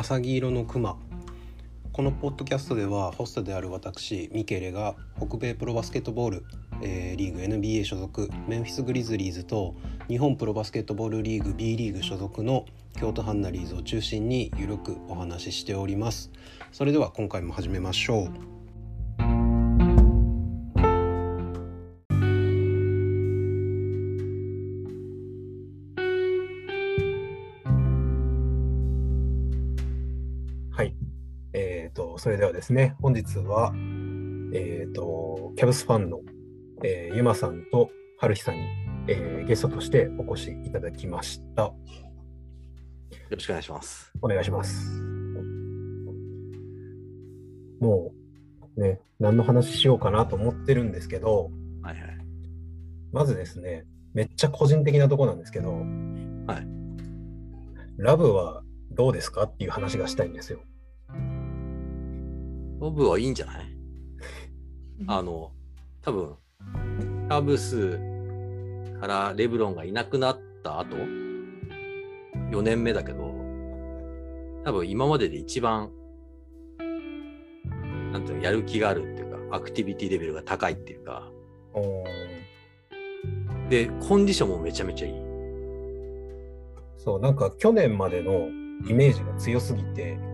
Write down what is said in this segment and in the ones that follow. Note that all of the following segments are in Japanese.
浅黄色のクマこのポッドキャストではホストである私ミケレが北米プロバスケットボール、えーリーグ NBA 所属メンフィス・グリズリーズと日本プロバスケットボールリーグ B リーグ所属の京都ハンナリーズを中心にゆるくお話ししております。それでは今回も始めましょう。それではですね、本日は、えっ、と、キャブスファンの、えーゆまさんとはるひさんに、えーゲストとしてお越しいただきました。よろしくお願いします。お願いします。もう、ね、何の話しようかなと思ってるんですけど、はいはい。まずですね、めっちゃ個人的なとこなんですけど、はい。ラブはどうですかっていう話がしたいんですよ。ボブはいいんじゃない？あの、多分、カブスからレブロンがいなくなった後、4年目だけど、多分今までで一番、なんていうの、やる気があるっていうか、アクティビティレベルが高いっていうか、で、コンディションもめちゃめちゃいい。そう、なんか去年までのイメージが強すぎて、うん。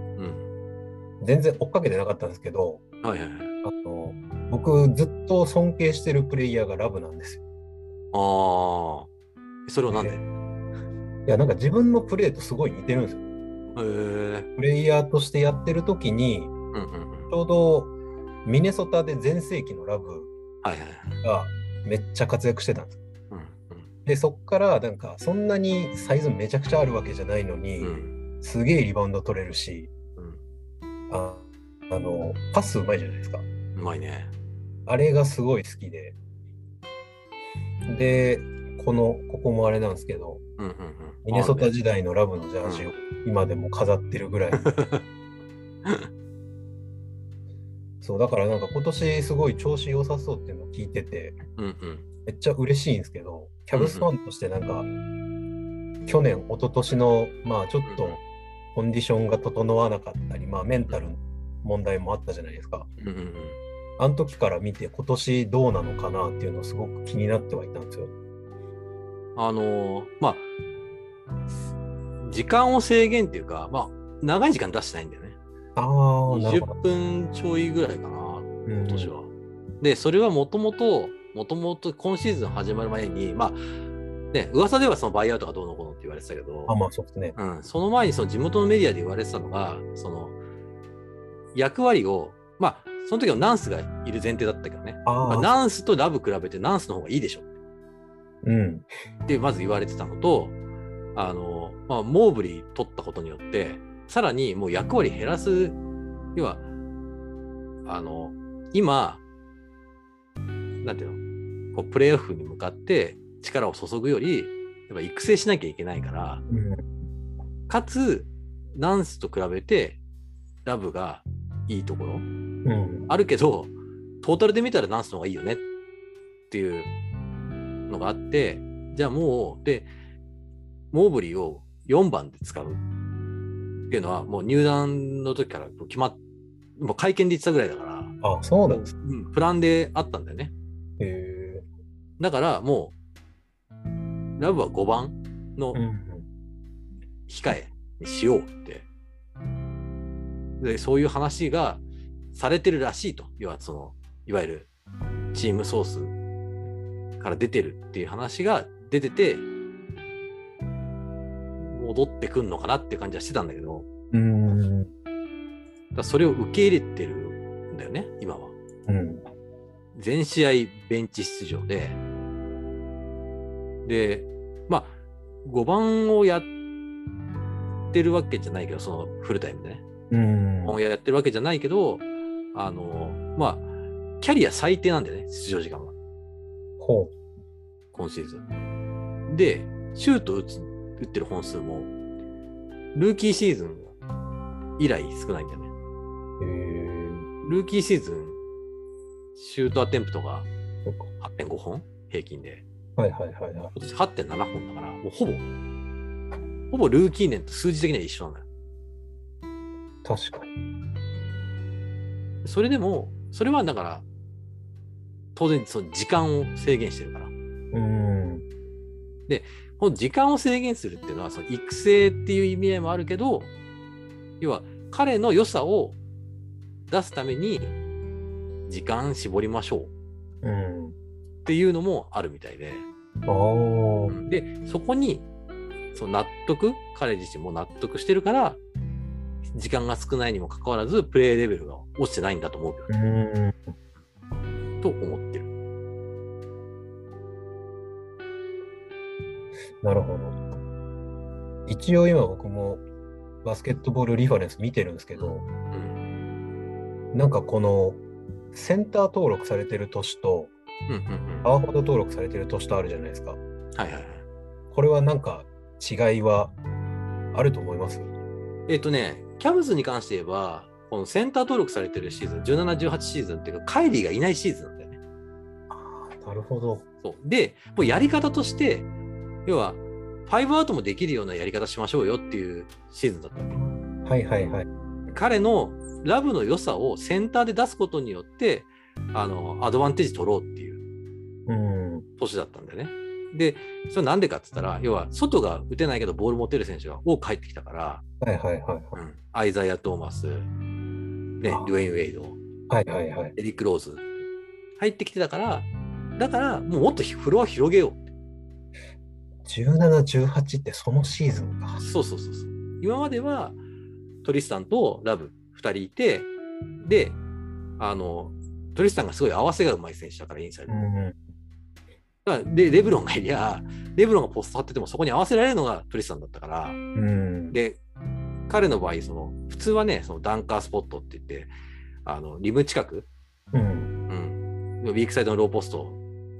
全然追っかけてなかったんですけど、はいはいはい。あの、僕ずっと尊敬してるプレイヤーがラブなんですよ。ああ、それはなんで？へいや、なんか自分のプレーとすごい似てるんですよ。え。プレイヤーとしてやってる時に、うんうんうん。ちょうどミネソタで全盛期のラブ。がめっちゃ活躍してたんです。うんで、そっからなんかそんなにサイズめちゃくちゃあるわけじゃないのに、うん。うんすげえリバウンド取れるし、うん。ああの、パスうまいじゃないですか。うまいね。あれがすごい好きで。で、この、ここもあれなんですけど、うんうんうん。ミネソタあ時代のラブのジャージを今でも飾ってるぐらい。そう、だからなんか今年すごい調子良さそうっていうのを聞いてて、うんうん。めっちゃ嬉しいんですけど、キャブスファンとしてなんか、去年、一昨年の、まあちょっとコンディションが整わなかったり、まあメンタルの問題もあったじゃないですか。うんうんうん。あの時から見て今年どうなのかなっていうのをすごく気になってはいたんですよ。あのーまあ、時間を制限っていうか、まあ、長い時間出してないんだよね。ああ、なるほ20ど。分ちょいぐらいかな、うん今年は。で、それはもともと、もともと今シーズン始まる前に、まあ、ね、噂ではそのバイアウトがどうのこうのって言われてたけど、あ、まあそうですね。うん、その前にその地元のメディアで言われてたのが、その役割を、まあ、その時はナンスがいる前提だったけどね、ああ、まあナンスとラブ比べてナンスの方がいいでしょうん。ってまず言われてたのと、あの、まあ、モーブリー取ったことによって、さらにもう役割減らす、要は、あの、今、なんていうの、こうプレーオフに向かって力を注ぐより、やっぱ育成しなきゃいけないから、うんかつ、ナンスと比べて、ラブがいいところうん。あるけど、トータルで見たらナンスの方がいいよねっていうのがあって、じゃあもう、で、モーブリーを4番で使うっていうのは、もう入団の時から決まっ、もう会見で言ってたぐらいだから、あ、そうなんです。うん、プランであったんだよね。だからもう、ラブは5番のうん。控えにしようって。で、そういう話がされてるらしいと。要はその、いわゆるチームソースから出てるっていう話が出てて、戻ってくんのかなって感じはしてたんだけど、うん。だそれを受け入れてるんだよね、今は。うん。全試合ベンチ出場で、で、まあ、5番をやってるわけじゃないけど、そのフルタイムでね、うん。をやってるわけじゃないけど、あの、まあ、キャリア最低なんだよね、出場時間は、ほ今シーズン。で、シュート打つ打ってる本数も、ルーキーシーズン以来少ないんだよね。ルーキーシーズン、シュートアテンプトがそっか8.5本平均で。はいはいはいはい。今年8.7本だから、もうほぼ、ほぼルーキー年と数字的には一緒なんだよ。確かに。それでも、それはだから、当然その時間を制限してるから。うん。この時間を制限するっていうのは、その育成っていう意味合いもあるけど、要は彼の良さを出すために時間絞りましょううん。っていうのもあるみたいで。で、そこにその納得、彼自身も納得してるから、時間が少ないにもかかわらず、プレイレベルが落ちてないんだと思うけうと思ってる。なるほど。一応今僕もバスケットボールリファレンス見てるんですけど、うん。なんかこのセンター登録されてる年とうんうんうん。パワーフォワード登録されてる年とあるじゃないですか。はいはいはい。これはなんか違いはあると思います？えっ、とね、キャブスに関して言えば、このセンター登録されてるシーズン、17、18シーズンっていうか、カイリーがいないシーズンなんだよね。ああ、なるほど。そうで、もうやり方として、要は、5アウトもできるようなやり方しましょうよっていうシーズンだった。はいはいはい。彼のラブの良さをセンターで出すことによって、あの、アドバンテージ取ろうっていううん。年だったんだよね。で、それなんでかって言ったら、要は、外が打てないけどボール持てる選手が多く入ってきたから、はいはいはいうんアイザイア・トーマス、ね、あドゥエイン・ウェイド、はい。はいはいはい。エリック・ローズ、入ってきてたから、だから、もうもっとフロア広げよう。17、18ってそのシーズンか。そうそうそうそう。今まではトリスタンとラブ2人いて、で、あの、トリスタンがすごい合わせがうまい選手だから、インサイド。うん。だからで、レブロンがいりゃ、レブロンがポスト張っててもそこに合わせられるのがトリスタンだったから、うん。で、彼の場合、その、普通はね、そのダンカースポットって言って、あの、リム近く、うん。うん、ウィークサイドのローポスト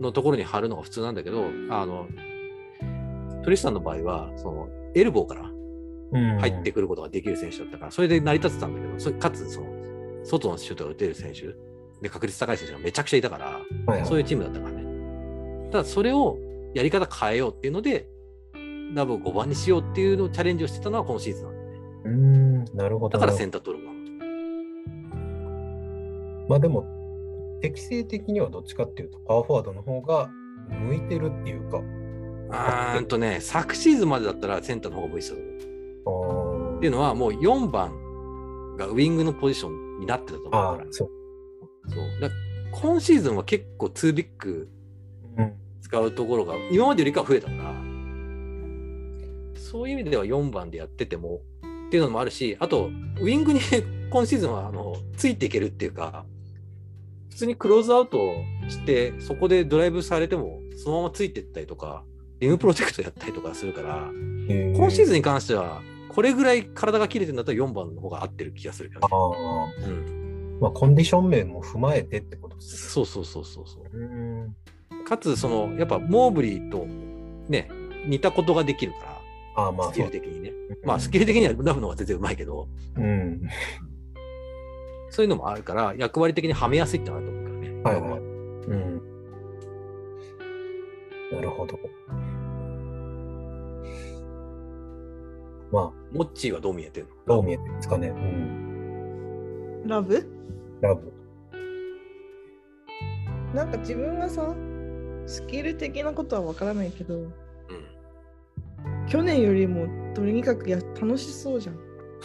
のところに貼るのが普通なんだけど、あの、トリスタンの場合は、その、エルボーからうん。入ってくることができる選手だったから、それで成り立ってたんだけど、それかつ、その、外のシュートが打てる選手、で、確率高い選手がめちゃくちゃいたから、はいはいそういうチームだったからね。ただ、それをやり方変えようっていうので、ラブを5番にしようっていうのをチャレンジをしてたのはこのシーズンなんだよね。うん。なるほど。だからセンター登録なの。まあでも、適正的にはどっちかっていうと、パワーフォワードの方が向いてるっていうか。あーんとね、昨シーズンまでだったらセンターの方が向いてたっていうのは、もう4番がウィングのポジションになってたと思うあから。そう。だ今シーズンは結構2ビッグうん。使うところが今までよりかは増えたから、そういう意味では4番でやっててもっていうのもあるし、あと、ウィングに 今シーズンはあのついていけるっていうか、普通にクローズアウトして、そこでドライブされても、そのままついていったりとか、リムプロジェクトやったりとかするから、今シーズンに関しては、これぐらい体が切れてるんだったら4番の方が合ってる気がするけどあね。あ。うん、まあ、コンディション面も踏まえてってことですそうそうそうそうそう。ね。うん。かつ、その、やっぱモーブリーとね、似たことができるから、ああ、まあ、スキ。ル的にね。まあ、スキル的にはラブの方が全然うまいけど、うん。そういうのもあるから、役割的にはめやすいってのはあると思うからね。はいはい。うん。なるほど。まあ、モッチーはどう見えてるの？どう見えてるんですかね。うん。ラブ？ラブ。なんか自分はさ、スキル的なことはわからないけど、うん。去年よりもとにかくや楽しそうじゃん。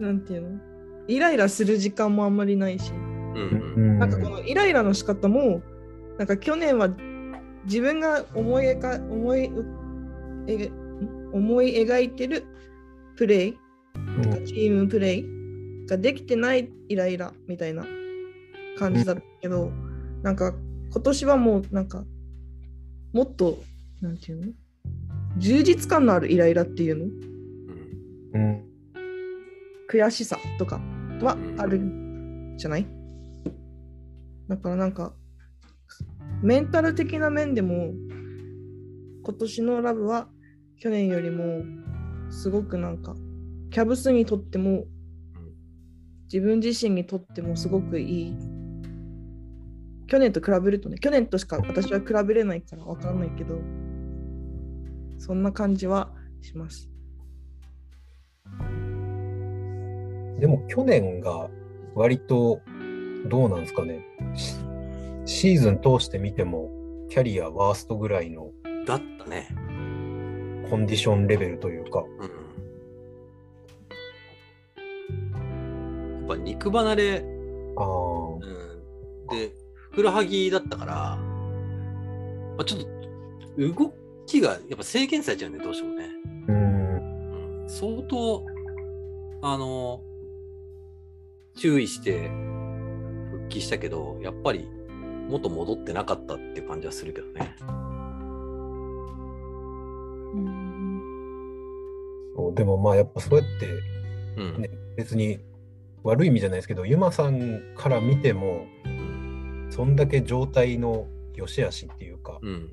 なんていうの？イライラする時間もあんまりないし、うん。なんかこのイライラの仕方も、なんか去年は自分が思い描思いえ思い描いてるプレイ、うん。チームプレイができてないイライラみたいな感じだったけど、なんか今年はもうなんかもっとなんていうの？充実感のあるイライラっていうの？うん。うん。悔しさとかはあるんじゃない？だからなんかメンタル的な面でも今年のラブは去年よりもすごくなんかキャブスにとっても自分自身にとってもすごくいい去年と比べるとね去年としか私は比べれないから分からないけどそんな感じはします。でも去年が割とどうなんですかね。シシーズン通して見てもキャリアワーストぐらいのだったね。コンディションレベルというか。うん。やっぱ肉離れ、ああ。うん、で、ふくらはぎだったから、まあ、ちょっと動きがやっぱ制限されちゃうね、どうしてもね。うん。うん、相当、あの、注意して復帰したけど、やっぱり元戻ってなかったっていう感じはするけどね。そうでもまあやっぱそうやってうん。ね別に悪い意味じゃないですけど、ユマさんから見ても、そんだけ状態の良し悪しっていうか、うん。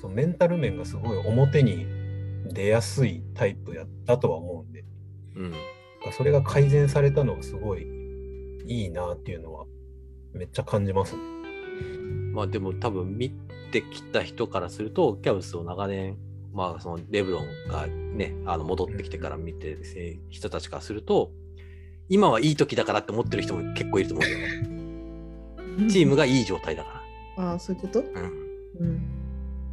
そのメンタル面がすごい表に出やすいタイプやったとは思うんで、うん。それが改善されたのはすごいいいなっていうのはめっちゃ感じますね。まあでも多分見てきた人からすると、キャブスを長年、まあそのレブロンがね、あの戻ってきてから見てる人たちからすると、今はいい時だからって思ってる人も結構いると思うんだよね。チームがいい状態だかああ、そういうこと？ら。うん。うん。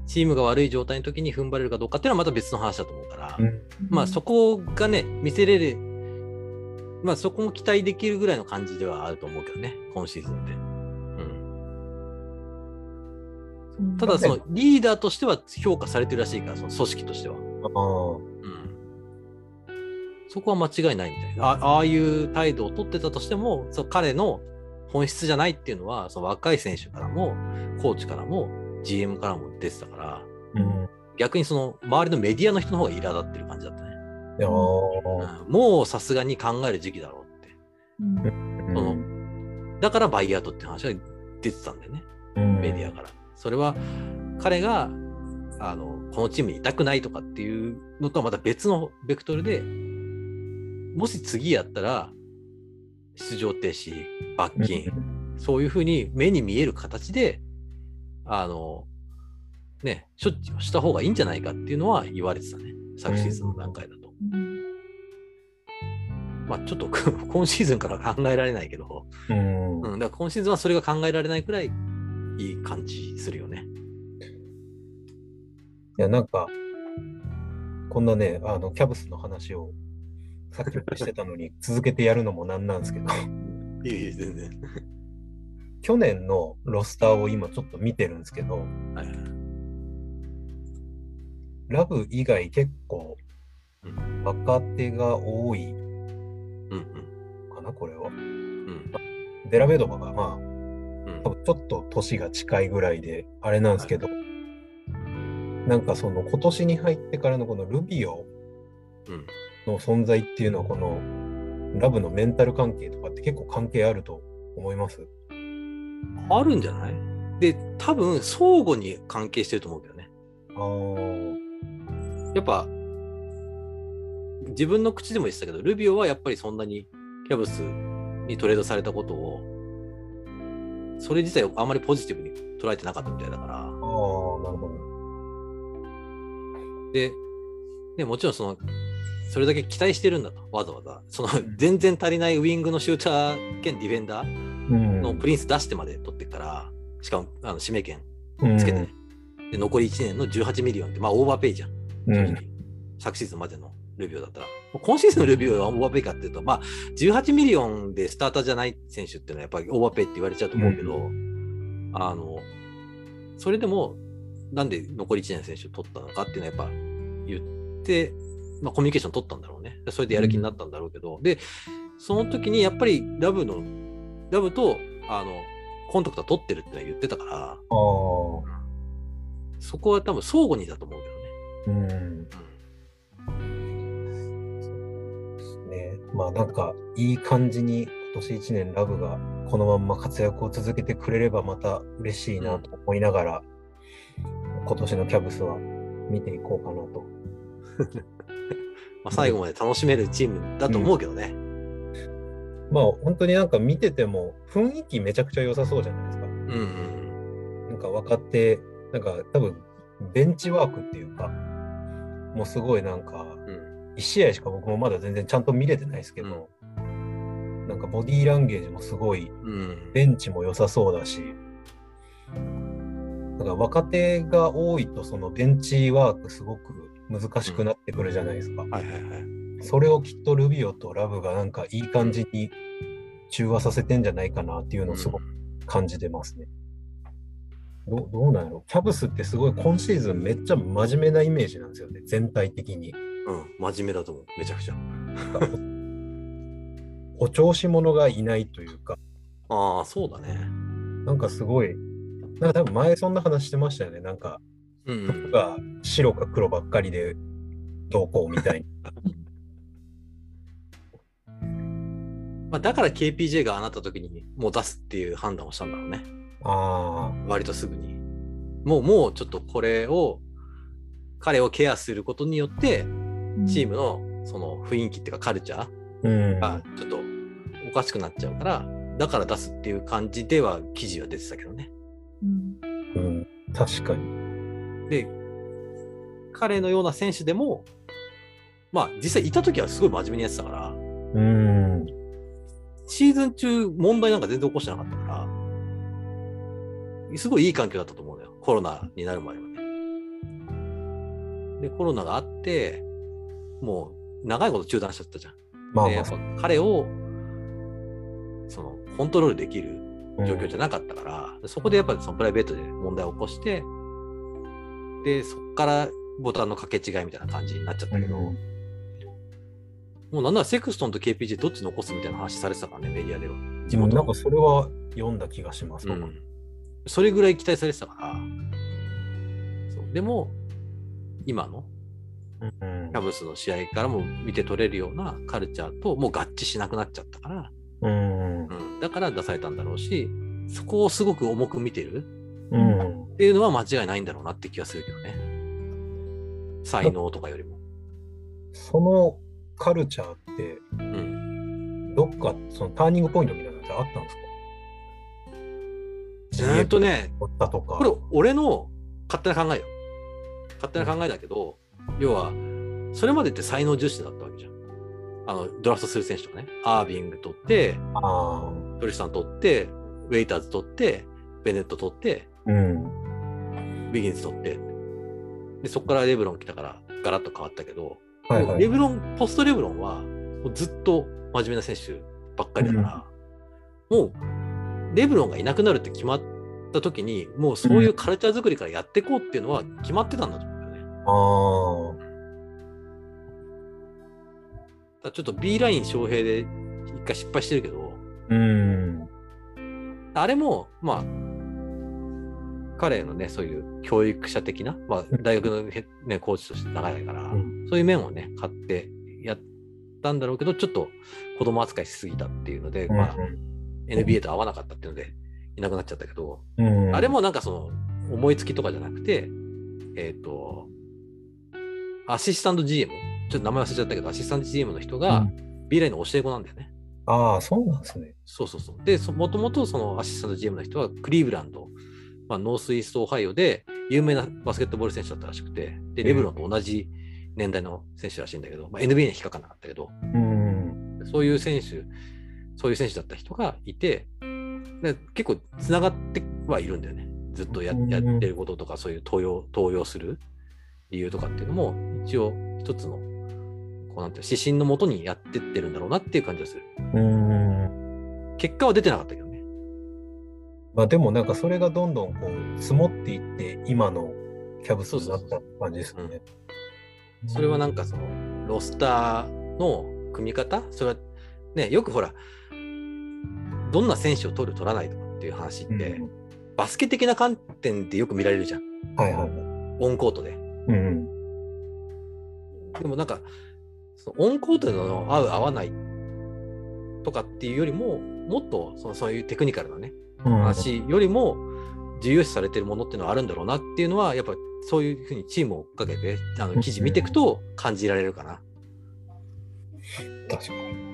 チームが悪い状態の時に踏ん張れるかどうかっていうのはまた別の話だと思うから、うんまあそこがね、見せれる、まあそこも期待できるぐらいの感じではあると思うけどね、今シーズンで。うただそのリーダーとしては評価されてるらしいから、その組織としては。あうん。そこは間違いないみたいな。あああいう態度を取ってたとしても、その彼の本質じゃないっていうのは、その若い選手からも、コーチからも、GM からも出てたから、あ、うん。逆にその周りのメディアの人の方が苛立ってる感じだったね。うんもうさすがに考える時期だろうって。うんそのだからバイアウトって話が出てたんだよね、うんメディアから。それは彼があのこのチームにいたくないとかっていうのとはまた別のベクトルで、もし次やったら出場停止、罰金、そういうふうに目に見える形で、あの、ね、処置をした方がいいんじゃないかっていうのは言われてたね。昨シーズンの段階だと。まあちょっと今シーズンから考えられないけど、うんうん、だから今シーズンはそれが考えられないくらいいい感じするよね。いや、なんか、こんなね、あの、キャブスの話をさっきしてたのに 続けてやるのもなんなんですけど、いえいえ、全然。去年のロスターを今ちょっと見てるんですけど、はいはいラブ以外結構うん若手が多いうんかな、これは。うんデラベドバがまあ、うん多分ちょっと年が近いぐらいで、あれなんですけど、なんかその今年に入ってからのこのルビオうん。の存在っていうのは、このラブのメンタル関係とかって結構関係あると思います？あるんじゃない？で、多分相互に関係してると思うけどね。あー。やっぱ、自分の口でも言ってたけど、ルビオはやっぱりそんなにキャブスにトレードされたことを、それ自体をあんまりポジティブに捉えてなかったみたいだから、あー、なるほど。で、ね、もちろんその、それだけ期待してるんだと、わざわざ。そのん、全然足りないウィングのシューター兼ディフェンダーうんのプリンス出してまで取ってっから、しかも、あの、指名権うんつけてね。で、残り1年の18ミリオンって、まあ、オーバーペイじゃん。うん正直。昨シーズンまでのルビオだったら。今シーズンのルビオはオーバーペイかっていうと、まあ、18ミリオンでスターターじゃない選手っていうのはやっぱりオーバーペイって言われちゃうと思うけど、あの、それでも、なんで残り1年の選手を取ったのかっていうのはやっぱ言って、まあ、コミュニケーション取ったんだろうね。それでやる気になったんだろうけど、で、その時にやっぱりラブの、ラブと、あの、コンタクトは取ってるってのは言ってたから、そこは多分相互にだと思うけどね。うんまあなんかいい感じに今年1年ラブがこのまんま活躍を続けてくれればまた嬉しいなと思いながら、今年のキャブスは見ていこうかなと。まあ、最後まで楽しめるチームだと思うけどね。まあ本当になんか見てても雰囲気めちゃくちゃ良さそうじゃないですか。うんうんなんか若手、なんか多分ベンチワークっていうか、もすごいなんか、うん。1試合しか僕もまだ全然ちゃんと見れてないですけど、なんかボディーランゲージもすごい、うん。ベンチも良さそうだし、だから若手が多いとそのベンチワークすごく難しくなってくるじゃないですか。はいはいはい。それをきっとルビオとラブがなんかいい感じに中和させてんじゃないかなっていうのをすごく感じてますね。どどうなんやろキャブスってすごい今シーズンめっちゃ真面目なイメージなんですよね、全体的に。うん。真面目だと思う。めちゃくちゃ。お調子者がいないというか、ああ、そうだね。なんかすごい、なんか多分前そんな話してましたよね。なんかうん、服が白か黒ばっかりでどうこうみたいな。まあ、だから KPJ があなった時にもう出すっていう判断をしたんだろうね。あ割とすぐに。もう、もうちょっとこれを、彼をケアすることによって、チームのその雰囲気っていうかカルチャー。がちょっとおかしくなっちゃうから、だから出すっていう感じでは記事は出てたけどね。うんうん、確かに。で、彼のような選手でも、まあ実際いた時はすごい真面目にやってたから、うん。シーズン中問題なんか全然起こしてなかったから、すごいいい環境だったと思うのよ。コロナになる前はね。で、コロナがあって、もう長いこと中断しちゃったじゃん。で、まあまあ。やっぱ彼を、その、コントロールできる状況じゃなかったから、そこでやっぱりそのプライベートで問題を起こして、で、そこからボタンの掛け違いみたいな感じになっちゃったけど、うん。もうなんならセクストンと KPG どっち残すみたいな話されてたからね、メディアでは。地うん元のなんかそれは読んだ気がします。僕うん、それぐらい期待されてたから、そう。でも、今のうんキャブスの試合からも見て取れるようなカルチャーともう合致しなくなっちゃったから、うんうん、だから出されたんだろうし、そこをすごく重く見てるうんっていうのは間違いないんだろうなって気がするけどね。才能とかよりも。そのカルチャーって、うん。どっかそのターニングポイントみたいなのってあったんですか？えーっとね。これ俺の勝手な考えよ。勝手な考えだけど、要は、それまでって才能重視だったわけじゃん。あの、ドラフトする選手とかね。アービング取って、あトリスタン取って、ウェイターズ取って、ベネット取って、あ、うん。ビギンズ取って。で、そこからレブロン来たから、ガラッと変わったけど、はいはい。レブロン、ポストレブロンは、もうずっと真面目な選手ばっかりだから、もう、レブロンがいなくなるって決まった時に、もうそういうカルチャー作りからやっていこうっていうのは決まってたんだと。ああ、ちょっと B ライン翔平で一回失敗してるけど、うん。あれも、まあ、彼のね、そういう教育者的な、まあ、大学のへ、ね、コーチとして長いから、うん。そういう面をね、買ってやったんだろうけど、ちょっと子供扱いしすぎたっていうので、まあ、NBA と合わなかったっていうので、いなくなっちゃったけど、うん、あれもなんかその、思いつきとかじゃなくて、えっ、と、アシスタント GM、ちょっと名前忘れちゃったけど、アシスタント GM の人うがん B ラインの教え子なんだよね。ああ、そうなんですね。そうそうそう。で、そもともとそのアシスタント GM の人はクリーブランド、まあ、ノースイーストオハイオで有名なバスケットボール選手だったらしくて、で、レブロンと同じ年代の選手らしいんだけど、まあ、NBA には引っかかんなかったけど、うん。そういう選手、そういう選手だった人がいて、で結構つながってはいるんだよね。ずっとやうんやってることとか、そういう登用、登用する理由とかっていうのも、一応一つの、こうなんていうの指針のもとにやってってるんだろうなっていう感じがする。うん。結果は出てなかったけどね。まあでもなんかそれがどんどんこう積もっていって今のキャブスになった感じですよね。それはなんかその、ロスターの組み方？それは、ね、よくほら、どんな選手を取る、取らないとかっていう話って、うんバスケ的な観点でよく見られるじゃん。はいはいはい。オンコートで。うん。でもなんか、そのオンコートでの合う合わないとかっていうよりも、もっとそのそういうテクニカルなね、うん、話よりも重要視されてるものっていうのはあるんだろうなっていうのは、やっぱそういうふうにチームを追っかけて、あの記事見ていくと感じられるかな。確かに。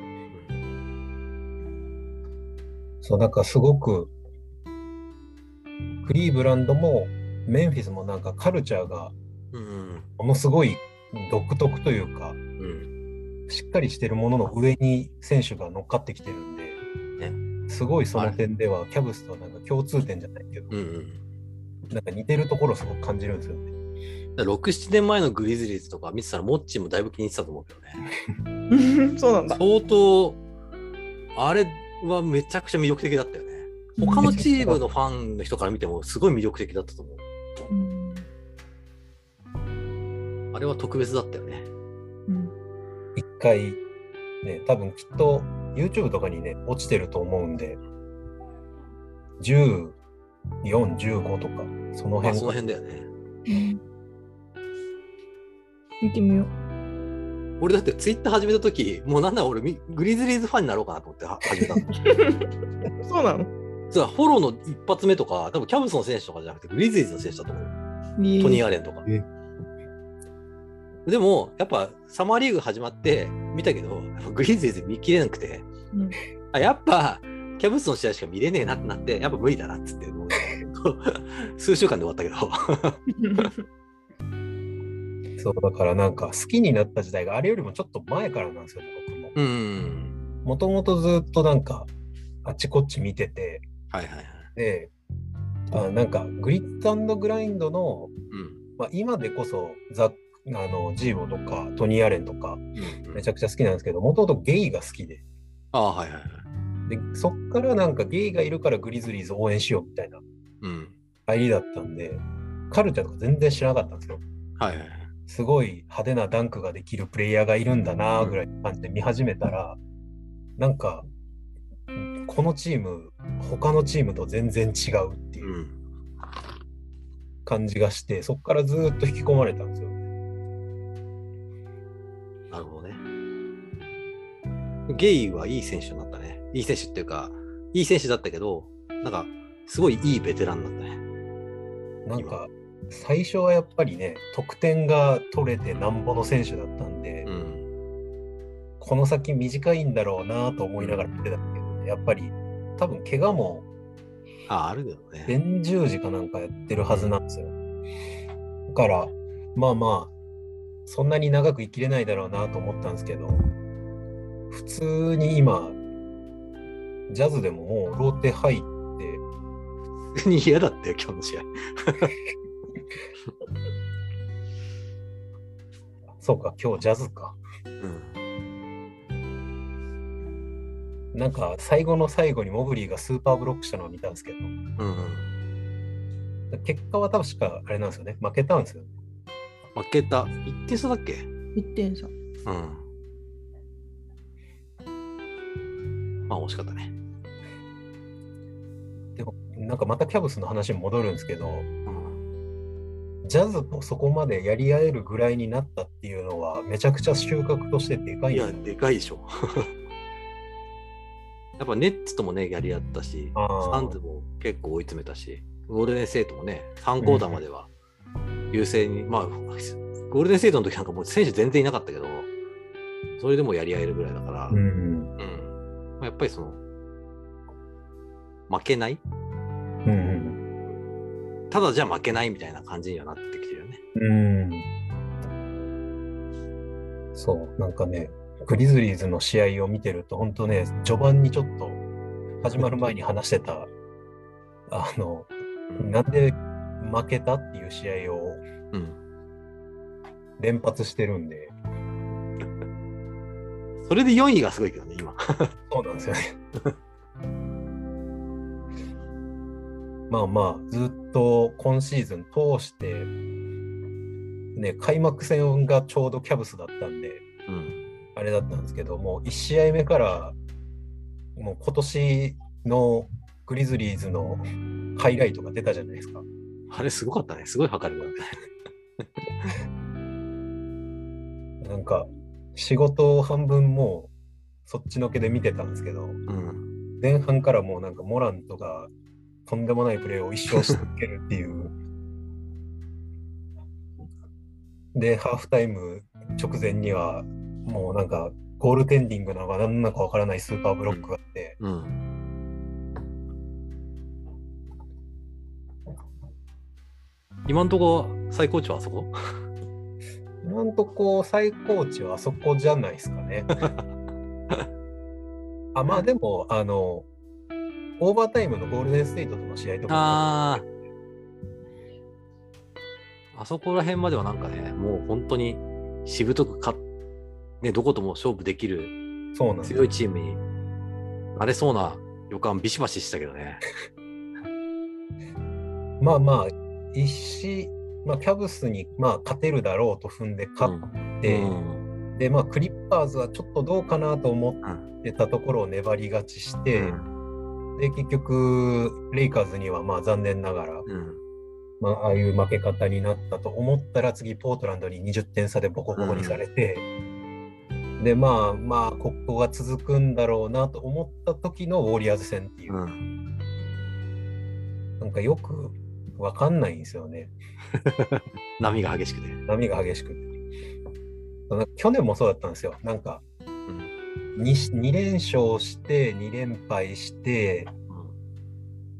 そう、なんかすごく、クリーブランドもメンフィスもなんかカルチャーが。ものすごい独特というか、うん。しっかりしてるものの上に選手が乗っかってきてるんで、すごいその点では、キャブスとはなんか共通点じゃないけど、うんうん。なんか似てるところをすごく感じるんですよね。だから6、7年前のグリズリーズとか見てたら、モッチーもだいぶ気に入ってたと思うけどね。そうなんだ。相当、あれはめちゃくちゃ魅力的だったよね。他のチームのファンの人から見ても、すごい魅力的だったと思う。うんあれは特別だったよね。うん一回、ね、多分きっと YouTube とかにね、落ちてると思うんで、14、15とか、そのまあ、辺その辺だよね。うん見てみよう。俺だってツイッター始めた時もうなんなら俺みグリズリーズファンになろうかなと思っては始めたの。そうなの？そうフォローの一発目とか、多分キャブスの選手とかじゃなくてグリズリーズの選手だと思う。トニー・アレンとかえ。でも、やっぱサマーリーグ始まって見たけど、グリーズ見切れなくて、うんあやっぱキャブスの試合しか見れねえなってなって、やっぱ無理だなっつって、も う数週間で終わったけど。そうだからなんか好きになった時代があれよりもちょっと前からなんですよね、僕も。うん。もともとずっとなんかあちこち見てて、はいはいはい。で、あなんかグリッドグラインドの、うん。まあ、今でこそザあのジーボとかトニー・アレンとかうんめちゃくちゃ好きなんですけど、もともとゲイが好きで、ああ、はいはいはい。でそっからなんかゲイがいるからグリズリーズ応援しようみたいなうん。入りだったんで、カルチャーとか全然知らなかったんですよ。はいはいはい。すごい派手なダンクができるプレイヤーがいるんだなぐらいの感じで見始めたら、なんか、このチーム、他のチームと全然違うっていううん感じがして、そこからずっと引き込まれたんですよ。ゲイはいい選手になったね。いい選手っていうか、いい選手だったけど、なんか、すごいいいベテランだったね。なんか、最初はやっぱりね、得点が取れてなんぼの選手だったんで、うん。この先短いんだろうなと思いながら見てたけどね、やっぱり多分怪我もあ、あるだろうね。前十字かなんかやってるはずなんですよ。だから、まあまあ、そんなに長く生きれないだろうなと思ったんですけど、普通に今、ジャズでももうローテ入って、普通に嫌だったよ、今日の試合。そうか、今日ジャズか。うん。なんか最後の最後にモブリーがスーパーブロックしたのを見たんですけど、うん。結果は確かあれなんですよね、負けたんですよね。負けた。1点差だっけ？1点差。うん。まあ、惜しかったね。でも、なんかまたキャブスの話に戻るんですけど、うん。ジャズとそこまでやり合えるぐらいになったっていうのは、めちゃくちゃ収穫としてでかいいや、んでかいでしょ。やっぱネッツともね、やり合ったし、サンズも結構追い詰めたし、ゴールデンセイトもね、3クォーターまでは優勢に、まあ、ゴールデンセイトの時なんかもう選手全然いなかったけど、それでもやり合えるぐらいだから、うん。やっぱりその、負けないうんうん。ただじゃ負けないみたいな感じにはなってきてるよね。うん。そう、なんかね、グリズリーズの試合を見てると、本当ね、序盤にちょっと、始まる前に話してた、あの、なんで負けたっていう試合をうん。連発してるんで、それで4位がすごいけどね、今。そうなんですよね。まあまあ、ずっと今シーズン通して、ね、開幕戦がちょうどキャブスだったんで、うん。あれだったんですけど、もう1試合目から、もう今年のグリズリーズのハイライトが出たじゃないですか。あれすごかったね。すごい測るもんね。なんか、仕事半分もうそっちのけで見てたんですけど、うん。前半からもうなんかモランとかとんでもないプレーを一生し続けるっていう。で、ハーフタイム直前にはもうなんかゴールテンディングなのか何なのかわからないスーパーブロックがあって、うん。今んとこ最高値はあそこ？今んとこ最高値はあそこじゃないですかね。あまあでも、あの、オーバータイムのゴールデンステイトとの試合とかあそこら辺まではなんかね、もう本当にしぶとくか、ね、どことも勝負できる強いチームになれそうな予感ビシバシしたけどね。まあまあ、一試、まあ、キャブスにまあ勝てるだろうと踏んで勝って、うん。で、まあ、クリッパーズはちょっとどうかなと思うんってたところを粘り勝ちして、うん。で、結局、レイカーズにはまあ残念ながら、うん。まあ、ああいう負け方になったと思ったら、次、ポートランドに20点差でボコボコにされて、で、まあまあ、ここが続くんだろうなと思った時のウォリアーズ戦っていう、うん。なんかよくわかんないんですよね。波が激しくて。波が激しくて。去年もそうだったんですよ。なんかうん 2, 2連勝して、2連敗して、うん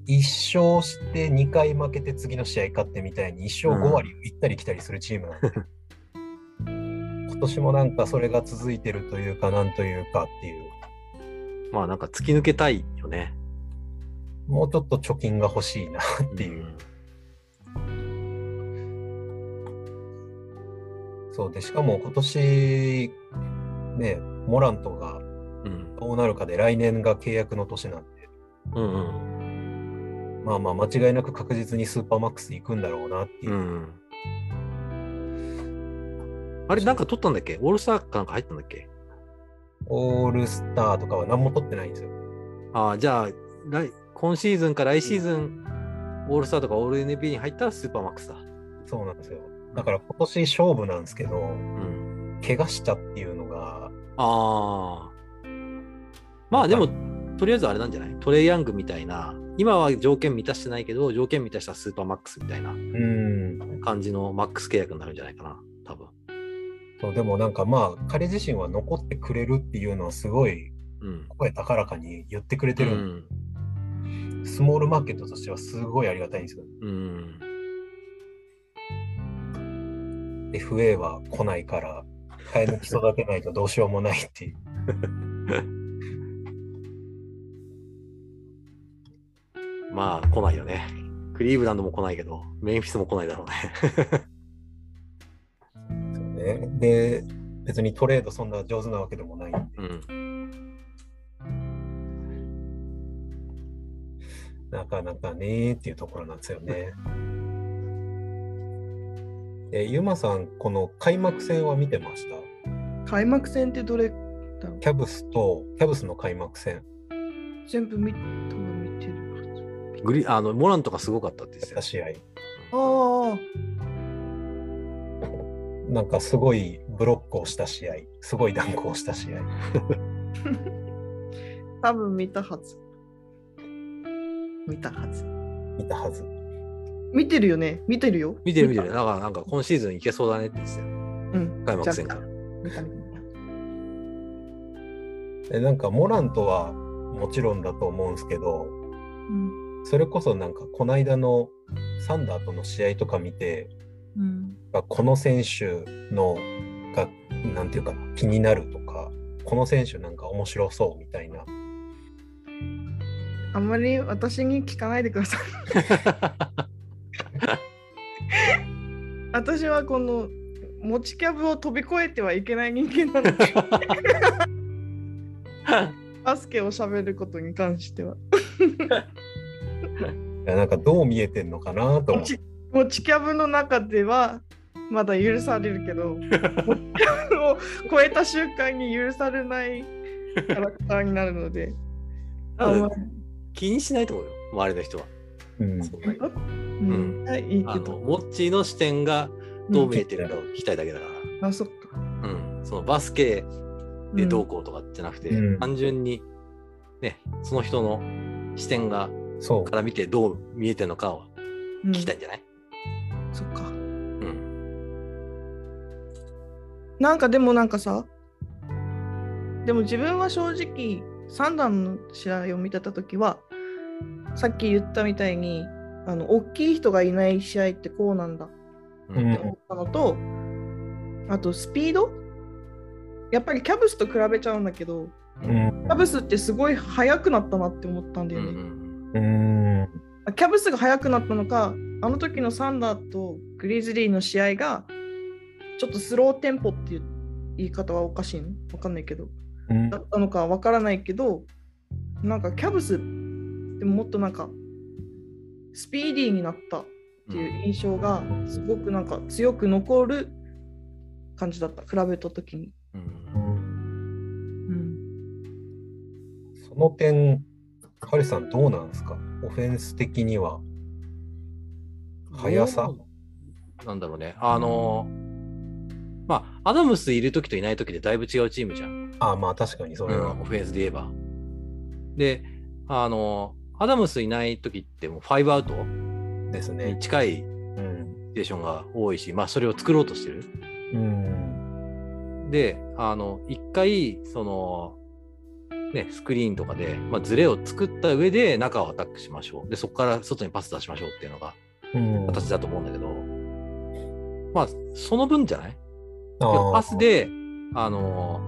1勝して2回負けて次の試合勝ってみたいに1勝5割行ったり来たりするチームなんで、今年もなんかそれが続いてるというかなんというかっていうまあなんか突き抜けたいよね。もうちょっと貯金が欲しいなっていう、そうでしかも今年ねモラントがうん。どうなるかで来年が契約の年なんでうんうん。まあまあ間違いなく確実にスーパーマックス行くんだろうなっていうう、ん。あれなんか取ったんだっけ？オールスターかなんか入ったんだっけ？オールスターとかは何も取ってないんですよああ、じゃあ来、今シーズンか来シーズン、オールスターとかオール NBA に入ったらスーパーマックスだ。そうなんですよだから今年勝負なんですけどうん。怪我したっていうのがああ。まあでも、とりあえずあれなんじゃない？トレイヤングみたいな、今は条件満たしてないけど、条件満たしたスーパーマックスみたいなうん感じのマックス契約になるんじゃないかな、多分。そうでもなんかまあ彼自身は残ってくれるっていうのはすごいうん。声高らかに言ってくれてうる、ん。スモールマーケットとしてはすごいありがたいんですようん。FA は来ないから替え抜き育てないとどうしようもないっていう まあ、来ないよね。クリーブランドも来ないけど、メンフィスも来ないだろうね。そうねで別にトレードそんな上手なわけでもないんでうん。なかなかねーっていうところなんですよね。えゆまさん、この開幕戦は見てました？開幕戦ってどれだろう？キャブスと、キャブスの開幕戦。全部見多分見てるグリあのモランとかすごかったって言ってたよ試合。はず。なんかすごいブロックをした試合。すごいダンクをした試合。ああ、多分見たはず。見たはず。見たはず。見てるよね見てるよ。見てる見てる。だからなんか今シーズンいけそうだねって言ってたよ。うん。開幕戦から。えなんかモラントはもちろんだと思うんですけど、うん。それこそなんかこの間のサンダーとの試合とか見て、うん。この選手のが、なんていうかな、気になるとか、この選手なんか面白そうみたいな。あんまり私に聞かないでください。私はこの持ちキャブを飛び越えてはいけない人間なので、バスケを喋ることに関しては。いやなんかどう見えてんのかなと思って。持ちキャブの中ではまだ許されるけど、持ちキャブを超えた瞬間に許されないキャラクターになるので。あ気にしないと思うよ、周りの人は。うん。そんなにうん、はいいいけど。あのモッチーの視点がどう見えてるかを聞きたいだけだから。あ、そっか。うん、そのバスケでどうこうとかじゃなくて、うん。単純に、ね、その人の視点がそう。から見てどう見えてるのかをうん。聞きたいんじゃない、そっか。うん。なんかでもなんかさ、でも自分は正直、三段の試合を見てたときは、さっき言ったみたいに、あの大きい人がいない試合ってこうなんだううんって思ったのと、あとスピード？やっぱりキャブスと比べちゃうんだけど、うん。キャブスってすごい速くなったなって思ったんだよね。うんうん。キャブスが速くなったのか、あの時のサンダーとグリズリーの試合がちょっとスローテンポっていう言い方はおかしいの？わかんないけど、うんだったのかわからないけど、なんかキャブスってもっとなんかスピーディーになったっていう印象がすごくなんか強く残る感じだった、比べた時に。うんうん、その点、ハリさんどうなんですか？オフェンス的には。速さ？なんだろうね。あの、まあ、アダムスいる時といない時でだいぶ違うチームじゃん。ああ、まあ確かにそれは。うんオフェンスで言えば。で、あの、アダムスいない時ってもう5アウトにですね。近いシうん。チュエーションが多いし、まあ、それを作ろうとしてる。うん。で、あの、一回、その、ね、スクリーンとかで、まあ、ズレを作った上で中をアタックしましょう。で、そこから外にパス出しましょうっていうのがうん。形だと思うんだけど、まあ、その分じゃない？パス、で、あの、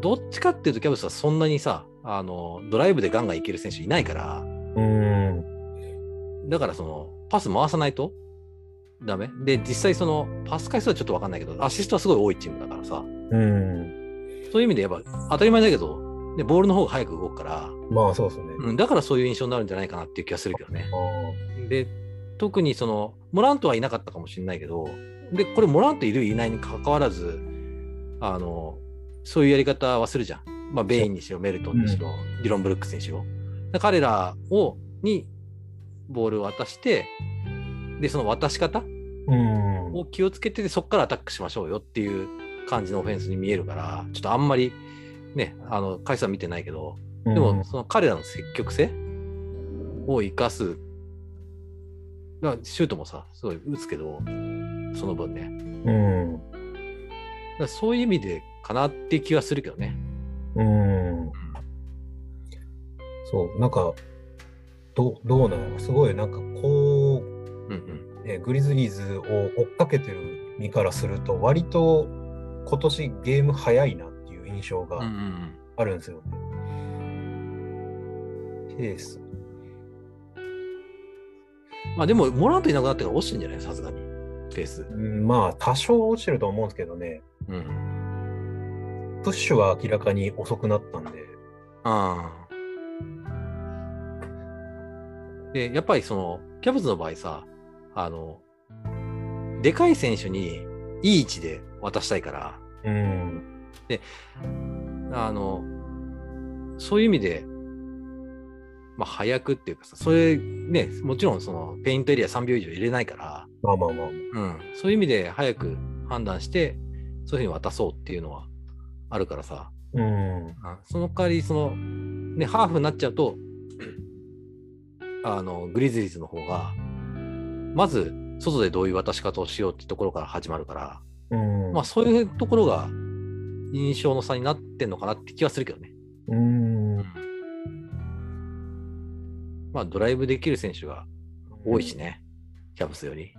どっちかっていうと、キャブスはそんなにさ、あの、ドライブでガンガンいける選手いないから、うん。だからその、パス回さないとダメで、実際その、パス回数はちょっとわかんないけど、アシストはすごい多いチームだからさ、うん。そういう意味でやっぱ当たり前だけど、ね、ボールの方が早く動くから、まあそうですね。うん、だからそういう印象になるんじゃないかなっていう気がするけどね。あで、特にその、モラントはいなかったかもしれないけど、で、これモラントいるいないに関わらず、あの、そういうやり方はするじゃん。まあ、ベインにしろ、メルトンにしろ、ディロン・ブルックスにしろ。で彼らを、に、ボールを渡して、で、その渡し方。を気をつけて、そこからアタックしましょうよっていう感じのオフェンスに見えるから、ちょっとあんまり、ね、あの、回数は見てないけど、でも、その彼らの積極性を生かす。だシュートもさ、すごい打つけど、その分ね。うん。そういう意味でかなって気はするけどね。うん。そう、なんか、どどうなのすごいなんかこうんうん。う、ね、グリズリーズを追っかけてる身からすると、割と今年ゲーム早いなっていう印象がうんうんあるんですよね。ペース。うん、まあでも、モラントいなくなってから落ちてんじゃない？さすがに。ペース。うんまあ、多少落ちてると思うんですけどね、うん。プッシュは明らかに遅くなったんで。ああ。で、やっぱりその、キャブズの場合さ、あの、でかい選手にいい位置で渡したいから、うん。あの、そういう意味で、まあ、早くっていうかさ、それね、もちろんその、ペイントエリア3秒以上入れないから、まあまあまあ。うん、そういう意味で早く判断して、そういうふうに渡そうっていうのはあるからさ、うん。うんその代わり、その、ね、ハーフになっちゃうと、あの、グリズリーズの方が、まず、外でどういう渡し方をしようってところから始まるから、うん。まあ、そういうところが印象の差になってんのかなって気はするけどね。うん。まあ、ドライブできる選手が多いしね、キャブスより。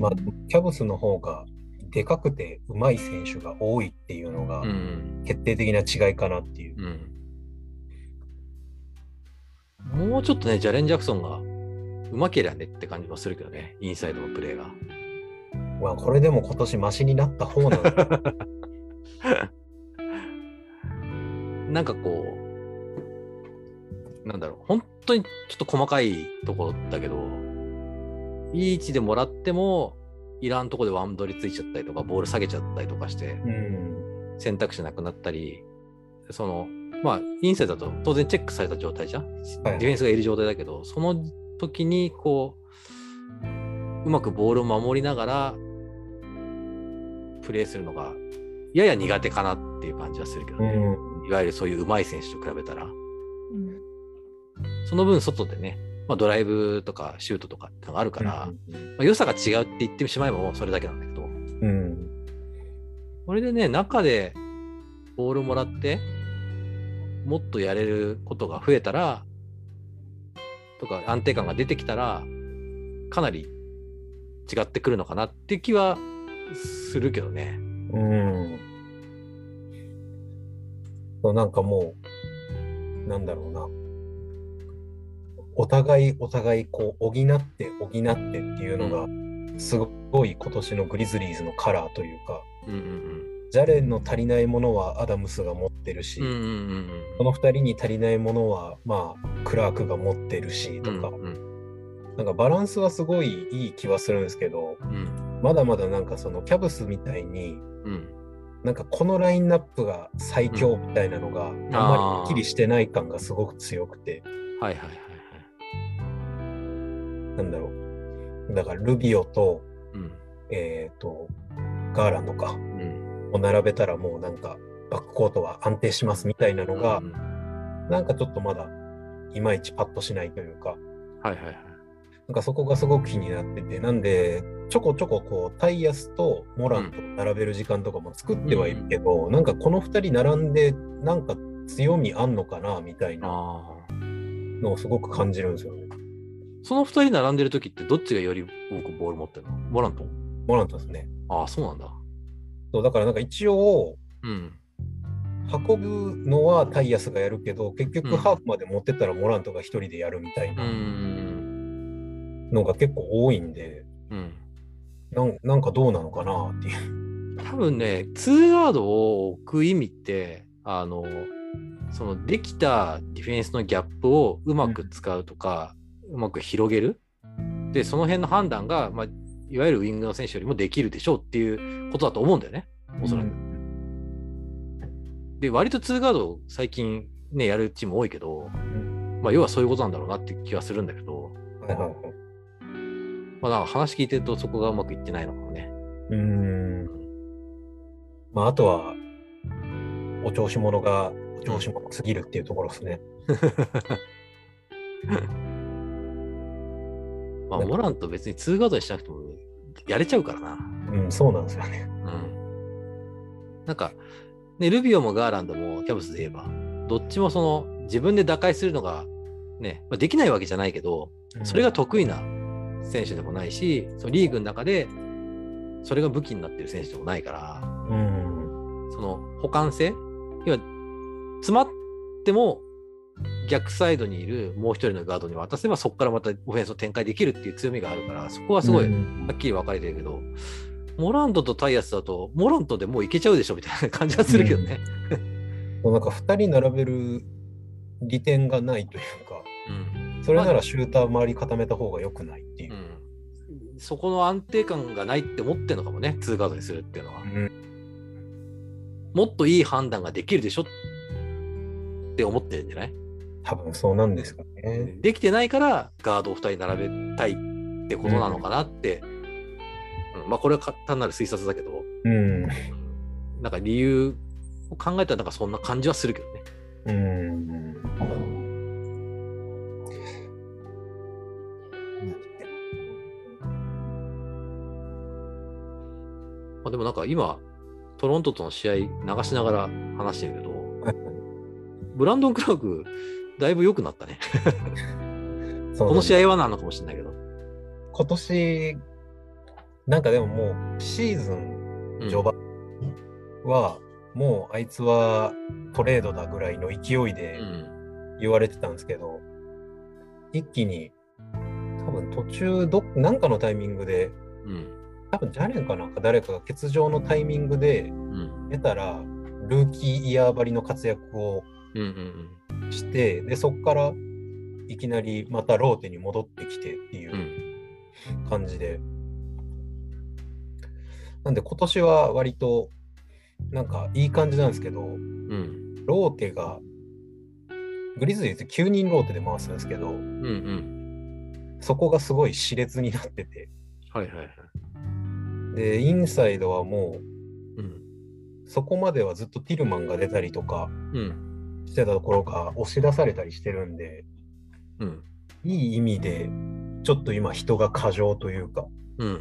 まあ、キャブスの方がでかくてうまい選手が多いっていうのがうん。決定的な違いかなっていう。うん。もうちょっとね、ジャレン・ジャクソンがうまけりゃねって感じもするけどね、インサイドのプレーが。まあ、これでも今年マシになった方なんだ。なんかこう、なんだろう、本当にちょっと細かいところだけど、いい位置でもらっても、いらんとこでワンドリついちゃったりとか、ボール下げちゃったりとかして、うん。選択肢なくなったり、その、まあ、インサイドだと当然チェックされた状態じゃん、はいディフェンスがいる状態だけど、その時に、こう、うまくボールを守りながら、プレーするのが、やや苦手かなっていう感じはするけどうね。ん。いわゆるそういう上手い選手と比べたら。うんその分外でね、まあ、ドライブとかシュートとかってのがあるから、うんまあ、良さが違うって言ってしまえばもうそれだけなんだけど、うん。これでね、中でボールもらって、もっとやれることが増えたら、とか安定感が出てきたら、かなり違ってくるのかなって気はするけどね。うん。そうなんかもう、なんだろうな。お互いお互いこう補って補ってっていうのが、すごい今年のグリズリーズのカラーというか、うんうんジャレンの足りないものはアダムスが持ってるし、うん。うんうんうんこの2人に足りないものは、まあ、クラークが持ってるしうん。とか、うんなんかバランスはすごいいい気はするんですけど、うんまだまだなんかそのキャブスみたいに、うんなんかこのラインナップが最強みたいなのが、あんまりはっきりしてない感がすごく強くて、はいはいはいはい。なんだろう。だからルビオと、うんえっ、と、ガーランドか、うんを並べたらもうなんかバックコートは安定しますみたいなのが、うんなんかちょっとまだいまいちパッとしないというか、はいはいはい。なんかそこがすごく気になってて、なんで、ちょこちょここう、タイヤスとモランと並べる時間とかも作ってはいるけど、なんかこの2人並んで、なんか強みあんのかなみたいな。のをすごく感じるんですよね。その二人並んでる時ってどっちがより多くボール持ってるの？モラント？ンモラントですね。ああ、そうなんだ。そうだからなんか一応、うん。運ぶのはタイヤスがやるけど、結うん局ハーフまで持ってったらモラントが一人でやるみたいうなん。のが結構多いんで、うん。なんなんかどうなのかなっていう。多分ね、ツーガードを置く意味って、あの、そのできたディフェンスのギャップをうまく使うとか、うまく広げる？で、その辺の判断が、まあ、いわゆるウィングの選手よりもできるでしょうっていうことだと思うんだよね、おそらく。で、割とツーガード最近ね、やるチーム多いけど、まあ、要はそういうことなんだろうなって気はするんだけど。まあ、話聞いてるとそこがうまくいってないのかもね。うーん。まあ、あとは、お調子者がお調子者すぎるっていうところですね。まあ、モランと別にツーガードにしなくてもやれちゃうからな。うん、そうなんですよね。うん。なんか、ね、ルビオもガーランドもキャブスで言えば、どっちもその自分で打開するのが、ね、まあ、できないわけじゃないけど、それが得意な選手でもないし、そのリーグの中でそれが武器になってる選手でもないから、うん。その補完性要は、詰まっても逆サイドにいるもう一人のガードに渡せば、そこからまたオフェンスを展開できるっていう強みがあるから、そこはすごいうんはっきり分かれてるけど、モラントとタイヤスだと、モラントでもういけちゃうでしょみたいな感じはするけどね。なんか2人並べる利点がないというか、うんそれならシューター周り固めた方が良くないっていうう。んそこの安定感がないって思ってるのかもね、ツーガードにするっていうのは。うんもっといい判断ができるでしょって思ってるんじゃない？多分そうなんですよね。できてないからガードを2人並べたいってことなのかなって、うんまあこれはか単なる推察だけど、うん。なんか理由を考えたらなんかそんな感じはするけどね。うん。まあ、でもなんか今、トロントとの試合流しながら話してるけど、ブランドン・クラーク、だいぶ良くなったね。そうこの試合はなのかもしれないけど。今年、なんかでももうシーズンうん序盤は、もうあいつはトレードだぐらいの勢いでうん言われてたんですけど、一気に多分途中ど、なんかのタイミングで、うん多分ジャレンかなんか誰かが欠場のタイミングでうん出たら、ルーキーイヤー張りの活躍をうんうんして、で、そこからいきなりまたローテに戻ってきてっていううん。うん感じで。なんで今年は割となんかいい感じなんですけど、うん。ローテが、グリズリーズ9人ローテで回すんですけど、うんうん。そこがすごい熾烈になってて、はいはいはい。で、インサイドはもう、うん。そこまではずっとティルマンが出たりとかうんしてたところが押し出されたりしてるんで、うん。いい意味で、ちょっと今人が過剰というか、うん。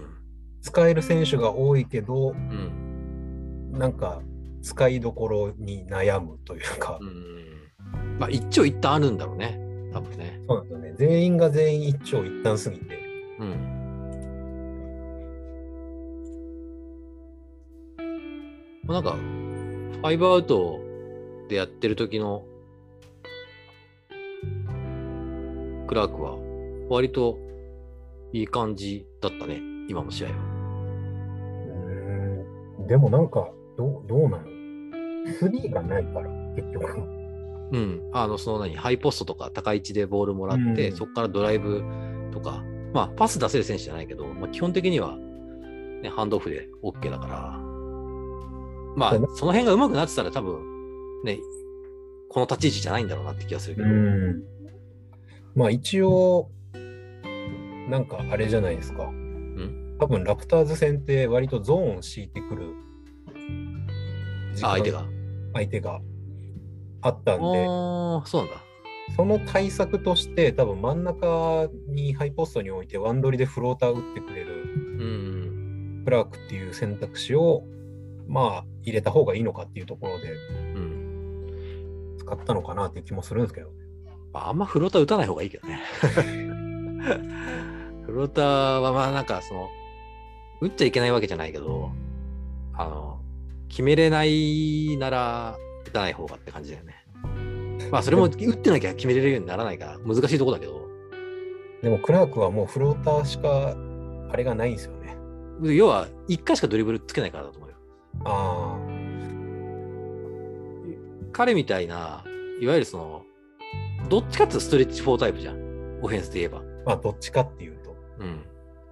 使える選手が多いけど、うん。なんか使いどころに悩むというか、うん。まあ一長一短あるんだろうね。多分ね。そうなんですよね。全員が全員一長一短すぎて、うん。なんか、ファイブアウトでやってる時のクラークは割といい感じだったね、今の試合は。うんでもなんか、どうどうなのスリーがないから、結局。うん、あの、その何、ハイポストとか高い位置でボールもらって、うん。そこからドライブとか、まあ、パス出せる選手じゃないけど、まあ、基本的には、ね、ハンドオフで OK だから、まあその辺が上手くなってたら多分、ね、この立ち位置じゃないんだろうなって気がするけど、ん。まあ一応、なんかあれじゃないですか。多分ラプターズ戦って割とゾーン敷いてくる相手が。相手があったんで、ああ、そうなんだ。その対策として多分真ん中にハイポストに置いてワンドリでフローター打ってくれるうん。クラークっていう選択肢をまあ入れた方がいいのかっていうところでうん。使ったのかなっていう気もするんですけど。まあ、あんまフローター打たない方がいいけどね。フローターはまあなんかその、打っちゃいけないわけじゃないけど、あの、決めれないなら打たない方がって感じだよね。まあそれも打ってなきゃ決めれるようにならないから難しいとこだけど、でもクラークはもうフローターしかあれがないんですよね。要は1回しかドリブルつけないからだと思うよ。あ彼みたいな、いわゆるその、どっちかっていうとストレッチ4タイプじゃん。オフェンスで言えば。あ、まあどっちかっていうと。うん。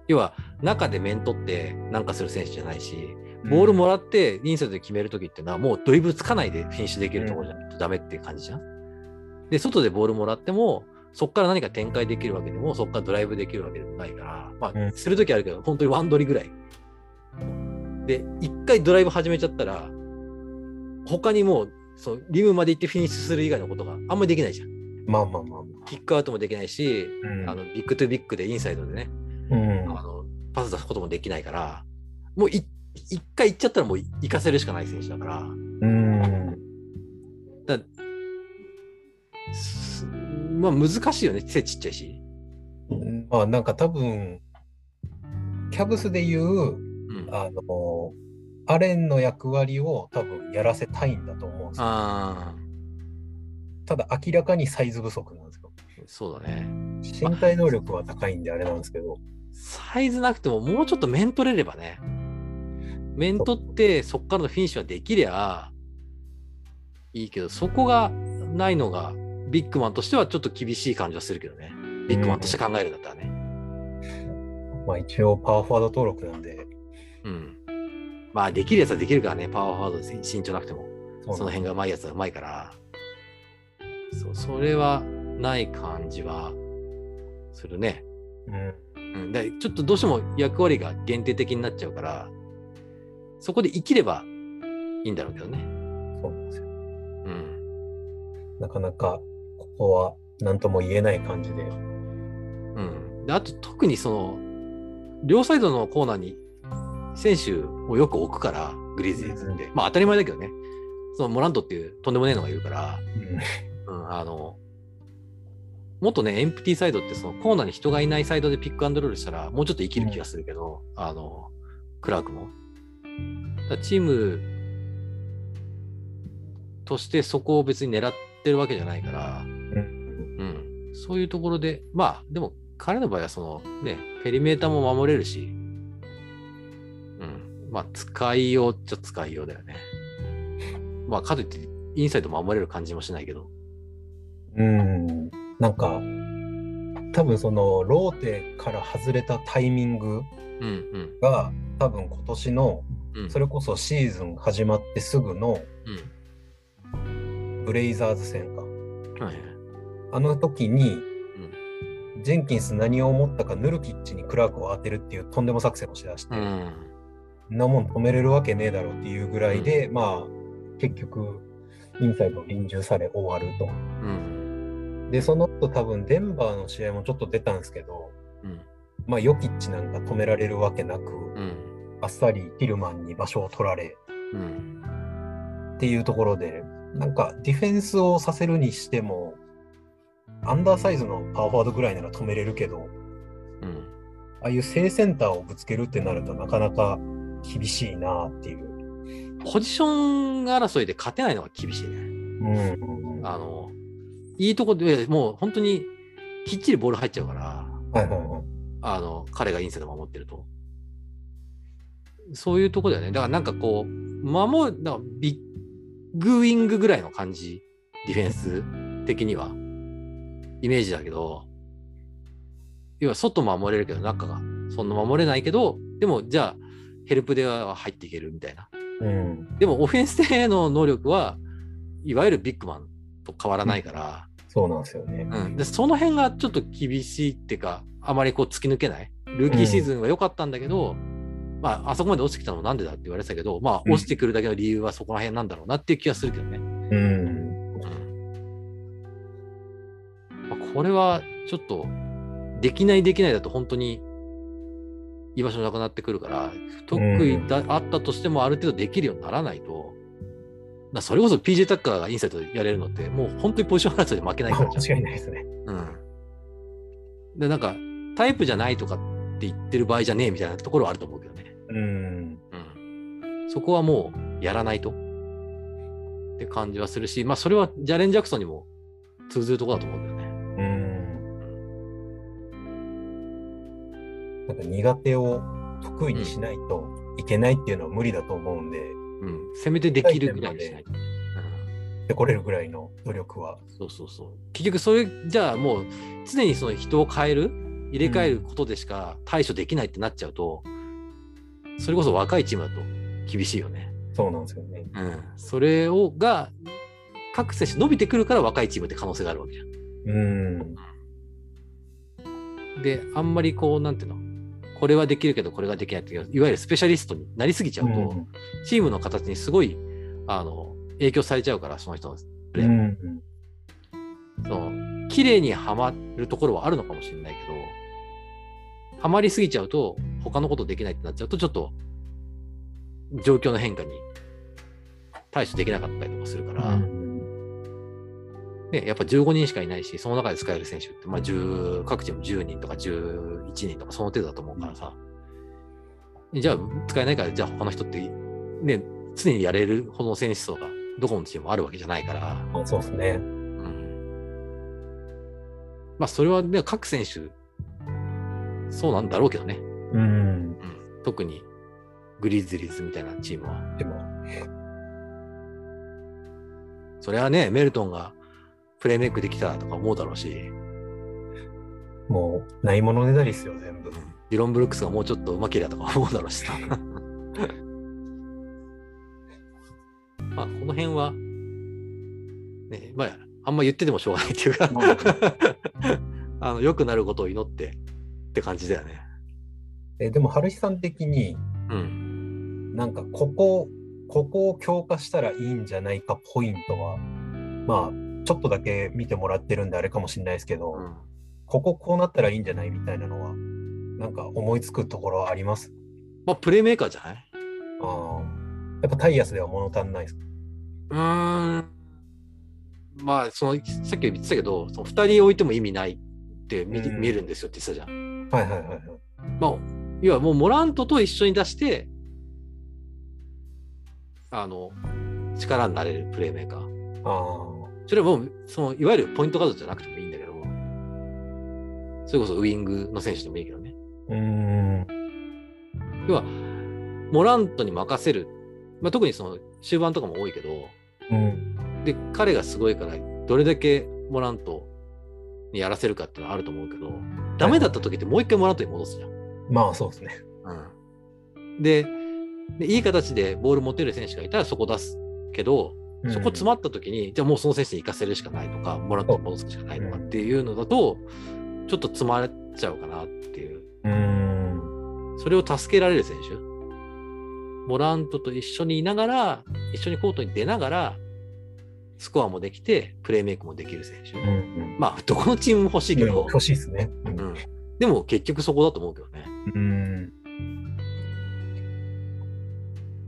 要は、中で面取ってなんかする選手じゃないし、ボールもらってインサイドで決めるときっていうのは、もうドリブルつかないでフィニッシュできるところじゃないとダメっていう感じじゃん。で、外でボールもらっても、そこから何か展開できるわけでも、そこからドライブできるわけでもないから、まあ、うんするときあるけど、本当にワンドリぐらい。で、一回ドライブ始めちゃったら、他にもう、そのリムまで行ってフィニッシュする以外のことがあんまりできないじゃん。まあまあまあまキックアウトもできないし、あ。うんあの big to big でインサイドでね、うんあのパス出すこともできないから、もうい一回行っちゃったらもう行かせるしかない選手だから、うん。だすまあ難しいよね、背ちっちゃいし。まあなんか多分、キャブスで言う、うん、ああの、アレンの役割を多分やらせたいんだと思うんですよ。あただ明らかにサイズ不足なんですよ。ー、そうだね。身体能力は高いんであれなんですけど。サイズなくてももうちょっと面取れればね。面取ってそこからのフィニッシュはできりゃいいけど、そこがないのがビッグマンとしてはちょっと厳しい感じはするけどね。ビッグマンとして考えるんだったらね。まあ一応パワーフォワード登録なんで、うん。まあできるやつはできるからね、パワーフォワードで身長なくても。その辺がうまいやつはうまいから。そう、それはない感じはするね。うん。うん、でちょっとどうしても役割が限定的になっちゃうから、そこで生きればいいんだろうけどね。そうなんですよ。うん。なかなかここは何とも言えない感じで。うん。で、あと特にその、両サイドのコーナーに選手をよく置くから、グリズリーズって。まあ当たり前だけどね。そのモラントっていうとんでもねえのがいるから、うん、あの、もっとね、エンプティサイドってそのコーナーに人がいないサイドでピックアンドロールしたら、もうちょっと生きる気がするけど、あの、クラークも。チームとしてそこを別に狙ってるわけじゃないから、うん、そういうところで、まあ、でも彼の場合はそのね、ペリメーターも守れるし、うん、まあ、使いようっちゃ使いようだよね。まあ、かといって、インサイド守れる感じもしないけど。うん。なんか、多分そのローテから外れたタイミングうんうんが多分今年のうん。それこそシーズン始まってすぐのうん。ブレイザーズ戦か。はいはい。あの時に、ジェンキンス何を思ったかヌルキッチにクラークを当てるっていうとんでも作戦をしだして、うん。そんなもん止めれるわけねえだろうっていうぐらいで、まあ結局インサイドを臨終され終わると。うん。で、その後多分デンバーの試合もちょっと出たんですけど、うん。まあヨキッチなんか止められるわけなく、うん。あっさりティルマンに場所を取られうん。っていうところで、なんかディフェンスをさせるにしても、アンダーサイズのパワーフォワードぐらいなら止めれるけど、うん。ああいう正センターをぶつけるってなるとなかなか厳しいなっていうポジション争いで勝てないのが厳しいね。うん。あの、いいとこで、もう本当にきっちりボール入っちゃうから、はいはいはい。あの、彼がインサイド守ってると。そういうとこだよね。だからなんかこう、守る、だからビッグウィングぐらいの感じ、ディフェンス的には、イメージだけど、要は外守れるけど、中がそんな守れないけど、でもじゃあ、ヘルプでは入っていけるみたいな。うん。でもオフェンスでの能力は、いわゆるビッグマンと変わらないから、そうなんですよね。うん、でその辺がちょっと厳しいっていうか、あまりこう突き抜けない。ルーキーシーズンは良かったんだけど、まあ、あそこまで落ちてきたのもなんでだって言われてたけど、まあ、うん落ちてくるだけの理由はそこら辺なんだろうなっていう気がするけどね。うん。うんまあ、これはちょっと、できないできないだと本当に居場所なくなってくるから、得意だ、あったとしてもある程度できるようにならないと、なそれこそ PJ タッカーがインサイドやれるのって、もう本当にポジション争いで負けないからじゃん。間違いないですね。うん。で、なんか、タイプじゃないとかって言ってる場合じゃねえみたいなところはあると思うけどね。うん。うん。そこはもうやらないとって感じはするし、まあそれはジャレン・ジャクソンにも通ずるところだと思うんだよね。なんか苦手を得意にしないといけないっていうのは無理だと思うんで、うん。せめてできるぐらいにしないと。うんでこれるぐらいの努力は。そうそうそう。結局それじゃあもう常にその人を変える入れ替えることでしか対処できないってなっちゃうと、それこそ若いチームだと厳しいよね。そうなんですよね。うん。それをが各選手伸びてくるから若いチームって可能性があるわけじゃん。うん。で、あんまりこう、なんていうの、これはできるけどこれができないっていう、いわゆるスペシャリストになりすぎちゃうと、うんチームの形にすごい、あの、影響されちゃうから、その人のプレー。うん。その、綺麗にはまるところはあるのかもしれないけど、はまりすぎちゃうと、他のことできないってなっちゃうと、ちょっと、状況の変化に対処できなかったりとかするから、ね、やっぱ15人しかいないし、その中で使える選手って、まあ、10各チーム10人とか11人とかその程度だと思うからさ、じゃあ使えないから、じゃあ他の人って、ね、常にやれるほどの選手層がどこのチームもあるわけじゃないから、あそうですね。うん、まあそれはね、各選手、そうなんだろうけどね、うん。うん、特にグリズリーズみたいなチームは。でも、それはね、メルトンがプレーメイクできたとか思うだろうし、もう、ないものねだりですよ、全部。ディロン・ブルックスがもうちょっと上手けりゃとか思うだろうしさ。まあ、この辺は、ね、まあ、あんま言っててもしょうがないっていうか、あの、良くなることを祈ってって感じだよね。えでも、春日さん的に、うん。なんか、ここ、ここを強化したらいいんじゃないかポイントは、まあ、ちょっとだけ見てもらってるんであれかもしれないですけど、うんこここうなったらいいんじゃないみたいなのは、なんか思いつくところはあります？まあ、プレーメーカーじゃない？ああ。やっぱタイヤスでは物足んないですか？うーん。まあ、その、さっき言ってたけど、その2人置いても意味ないって見,、うん見えるんですよって言ってたじゃん。はいはいはいはい。まあ、要はもうモラントと一緒に出して、あの、力になれるプレーメーカー。あそれはもう、その、いわゆるポイントガードじゃなくてもいいんだけど、それこそウイングの選手でもいいけどね。あ。うーん。要は、モラントに任せる。まあ、特にその、終盤とかも多いけど、うん。で、彼がすごいから、どれだけモラントにやらせるかっていうのはあると思うけど、ダメだった時ってもう一回モラントに戻すじゃん。まあそうですね。うん、でで、いい形でボール持てる選手がいたらそこ出すけど、そこ詰まった時に、じゃあもうその選手に行かせるしかないとか、モラントに戻すしかないとかっていうのだと、ちょっと詰まっちゃうかなっていう。うーん。それを助けられる選手。モラントと一緒にいながら、一緒にコートに出ながら、スコアもできて、プレーメイクもできる選手。うんうん。まあ、どこのチームも欲しいけど、欲しいですね。う。うんん。でも結局そこだと思うけどね。うん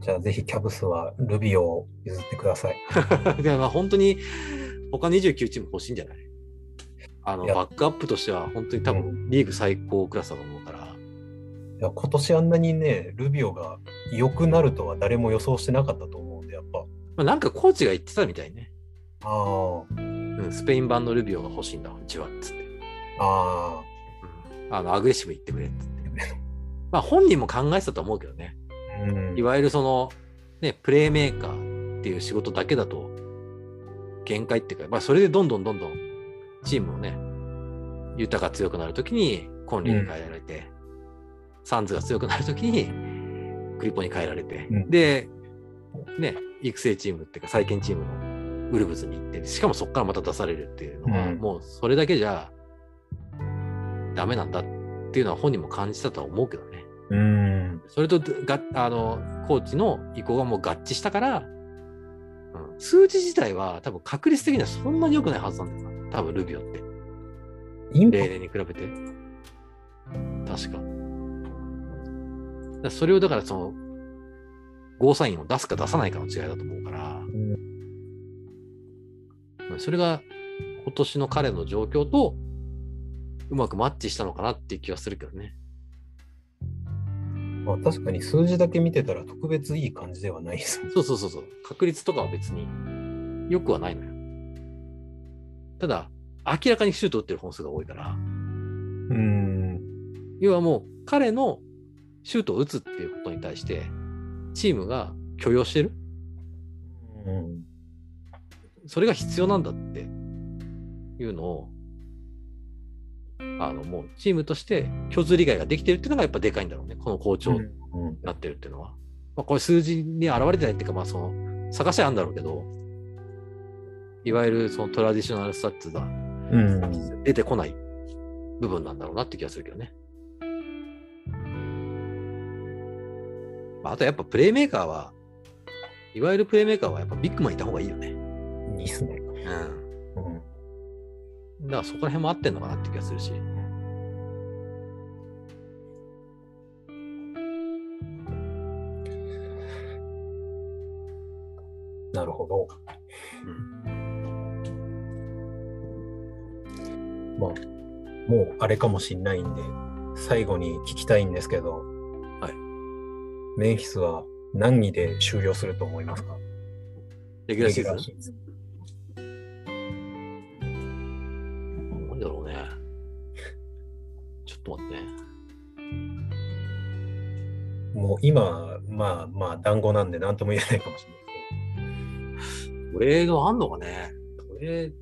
じゃあぜひキャブスはルビオを譲ってください。でまあ本当に他29チーム欲しいんじゃない？あのいやバックアップとしては本当に多分リーグ最高クラスだと思うから。や今年あんなにね、ルビオが良くなるとは誰も予想してなかったと思うんで、やっぱ。まあ、なんかコーチが言ってたみたいね。あうん、スペイン版のルビオが欲しいんだ、うちは。つって。あ、あうん、あの、アグレッシブ言ってくれっつって。まあ本人も考えてたと思うけどね。あ、うんい。わゆるその、ね、プレーメーカーっていう仕事だけだと、限界っていうか、まあそれでどんどんどんどんチームをね、豊か強くなるときにコンリに変えられて、サンズが強くなるときにクリポに変えられて、うんで、ね、育成チームっていうか再建チームのウルブズに行って、しかもそこからまた出されるっていうのは、うんもうそれだけじゃダメなんだっていうのは本人も感じたとは思うけどね。うん。それとがあのコーチの意向がもう合致したから、うん、数字自体は多分確率的にはそんなに良くないはずなんだよな。多分ルビオって。例年に比べて。確か。だそれをだからその、ゴーサインを出すか出さないかの違いだと思うから、うんそれが今年の彼の状況とうまくマッチしたのかなっていう気はするけどね。まあ、確かに数字だけ見てたら特別いい感じではないです。そうそうそうそう。確率とかは別に良くはないのよ。ただ、明らかにシュート打ってる本数が多いから、うん。要はもう彼のシュートを打つっていうことに対して、チームが許容してる。うん。それが必要なんだっていうのを、あの、もうチームとして共通理解ができてるっていうのがやっぱでかいんだろうね。この好調にうんなってるっていうのは。まあ、これ数字に現れてないっていうか、まあその、兆しはあるんだろうけど、いわゆるそのトラディショナルスタッツがうん。出てこない部分なんだろうなって気がするけどね。まあ、あとやっぱプレイメーカーは、いわゆるプレイメーカーはやっぱビッグマンいた方がいいよね。いいっすね。うん。うん。だからそこら辺も合ってんのかなって気がするし。なるほど。まあ、もうあれかもしんないんで、最後に聞きたいんですけど、はい。メンフィスは何位で終了すると思いますか？レギュラーシーズンだろうね。ちょっと待ってね。もう今、まあまあ、団子なんで何とも言えないかもしれない トレードあんのかねトレーけ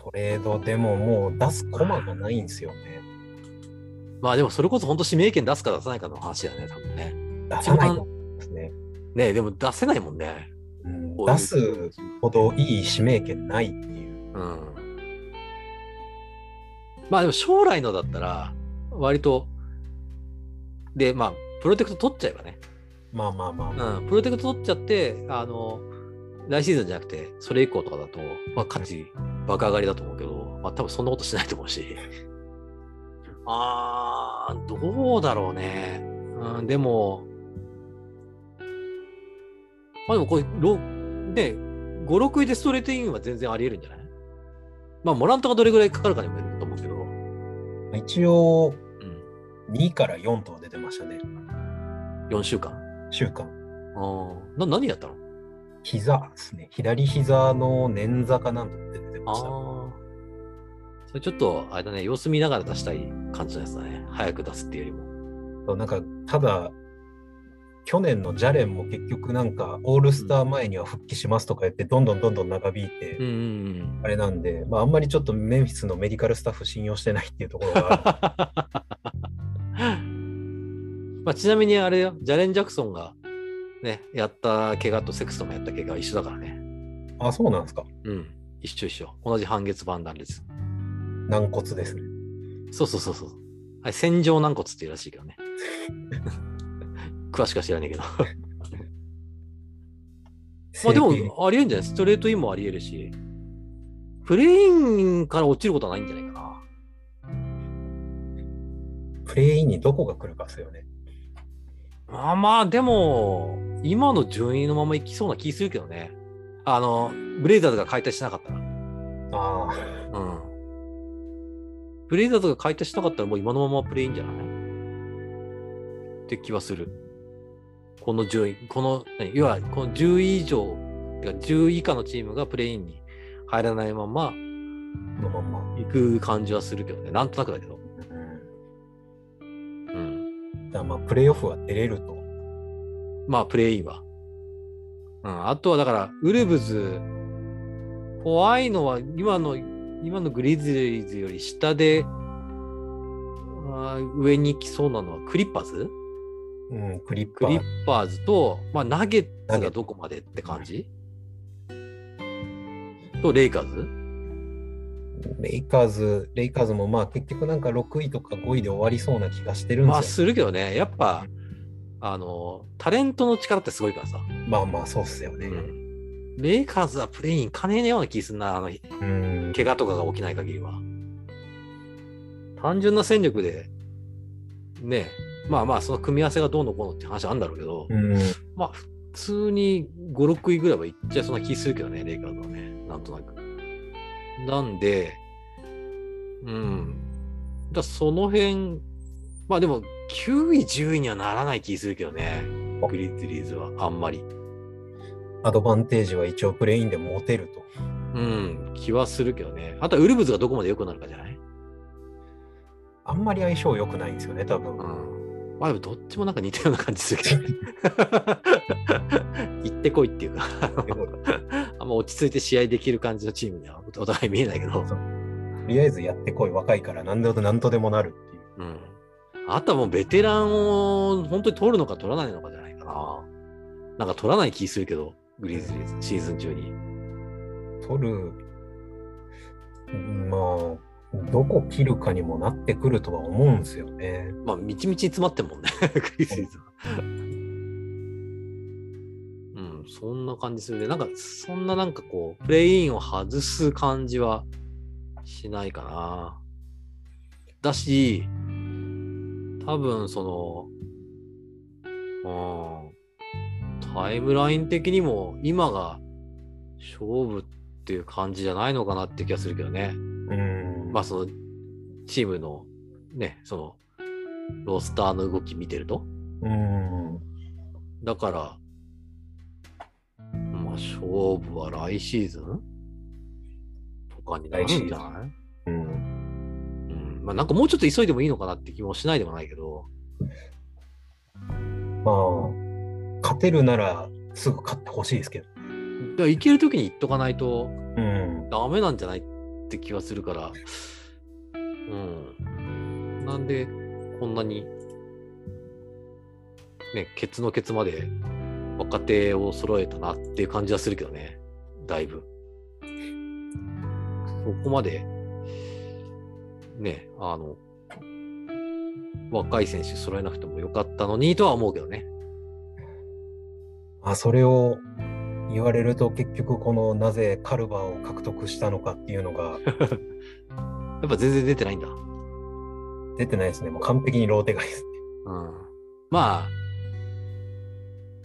ど、トレードでももう出すコマがないんですよね。まあでもそれこそ本当指名権出すか出さないかの話だよね、多分ね。出さないですね。ねえでも出せないもんね。うん出すほどいい指名権ないっていう。うん。まあでも将来のだったら、割と、で、まあ、プロテクト取っちゃえばね。まあまあまあまあ。うん、プロテクト取っちゃって、あの、来シーズンじゃなくて、それ以降とかだと、まあ、価値爆上がりだと思うけど、まあ、多分そんなことしないと思うし。あー、どうだろうね。うん、でも、まあでもこれ、ロね、5、6位でストレートインは全然あり得るんじゃない？まあ、モラントがどれぐらいかかるかにもよる一応、うん、2から4と出てましたね。4週間？週間。あーな何やったの？膝ですね。左膝の捻挫かなんとって出てあました。あ。それちょっと、あれだね、様子見ながら出したい感じのやつだね。早く出すっていうよりも。そうなんか、ただ、去年のジャレンも結局なんか、オールスター前には復帰しますとか言って、どんどんどんどん長引いて、あれなんで、まあ、あんまりちょっとメンフィスのメディカルスタッフ信用してないっていうところが。まあ、ちなみにあれよ、ジャレン・ジャクソンがね、やった怪我とセクストンがやった怪我は一緒だからね。る。あ、そうなんですか。うん。一緒一緒。同じ半月板断裂。軟骨ですね。そうそうそうそう。あれ、線状軟骨っていうらしいけどね。詳しくは知らねえけど。まあでも、ありえんじゃない？ストレートインもありえるし、プレインから落ちることはないんじゃないかな。プレインにどこが来るかですよね。まあまあ、でも、今の順位のままいきそうな気するけどね。あの、ブレイザーズが解体しなかったら。ああ、うん。ブレイザーズが解体しなかったらもう今のままプレインじゃない？って気はする。この順位、この、何要はこの10位以上、てか10位以下のチームがプレインに入らないままこのまんま。行く感じはするけどね。なんとなくだけど。うんうん。じゃあまあ、プレイオフは出れると。まあ、プレインは。うん。あとはだから、ウルブズ、怖いのは今の、今のグリズリーズより下で、上に来そうなのはクリッパーズうん、クリックリッパー。パーズと、まあ、ナゲッツがどこまでって感じ？と、レイカーズ？レイカーズ、レイカーズもまあ結局なんか6位とか5位で終わりそうな気がしてるんまあ、ですよ。するけどね、やっぱ、あの、タレントの力ってすごいからさ。まあまあそうっすよね。レイカーズはプレイン兼ねえような気すんな、あの、うん。怪我とかが起きない限りは。単純な戦力で、ね、まあまあ、その組み合わせがどうのこうのって話あるんだろうけど、うん。まあ、普通に5、6位ぐらいはいっちゃいそうな気するけどね、レイカーズはね、なんとなく。なんで、うん。だその辺、まあでも、9位、10位にはならない気するけどね、グリズリーズは、あんまり。アドバンテージは一応プレインで持てると。うん、気はするけどね。あとはウルブズがどこまで良くなるかじゃない？あんまり相性良くないんですよね、多分。うん。まあでもどっちもなんか似たような感じするけどね。行ってこいっていうか、あんま落ち着いて試合できる感じのチームにはお互い見えないけど。とりあえずやってこい、若いから何でも何とでもなるっていう。うん。あとはもうベテランを本当に取るのか取らないのかじゃないかな。なんか取らない気するけど、グリズリーズ、シーズン中に。取る、まあ、どこ切るかにもなってくるとは思うんですよね。まあ、みちみちに詰まってんもんね、グリズリーズは。うん、そんな感じするね。なんか、そんななんかこう、プレインを外す感じはしないかな。だし、多分その、うん、タイムライン的にも今が勝負っていう感じじゃないのかなって気がするけどね。うん。まあそのチームのね、そのロースターの動き見てると。うん。だから、まあ勝負は来シーズン？とかになるんじゃない？うん。うん。まあなんかもうちょっと急いでもいいのかなって気もしないでもないけど。まあ、勝てるならすぐ勝ってほしいですけど。だから行けるときに行っとかないとうん。ダメなんじゃない？っって気はするから。うん。なんでこんなにね、ケツのケツまで若手を揃えたなっていう感じはするけどね。だいぶ。そこまで、ね、あの、若い選手揃えなくてもよかったのにとは思うけどね。あ、それを言われると結局このなぜカルバーを獲得したのかっていうのが やっぱ全然出てないんだ。出てないですね。もう完璧にローテ外です。うん。まあ、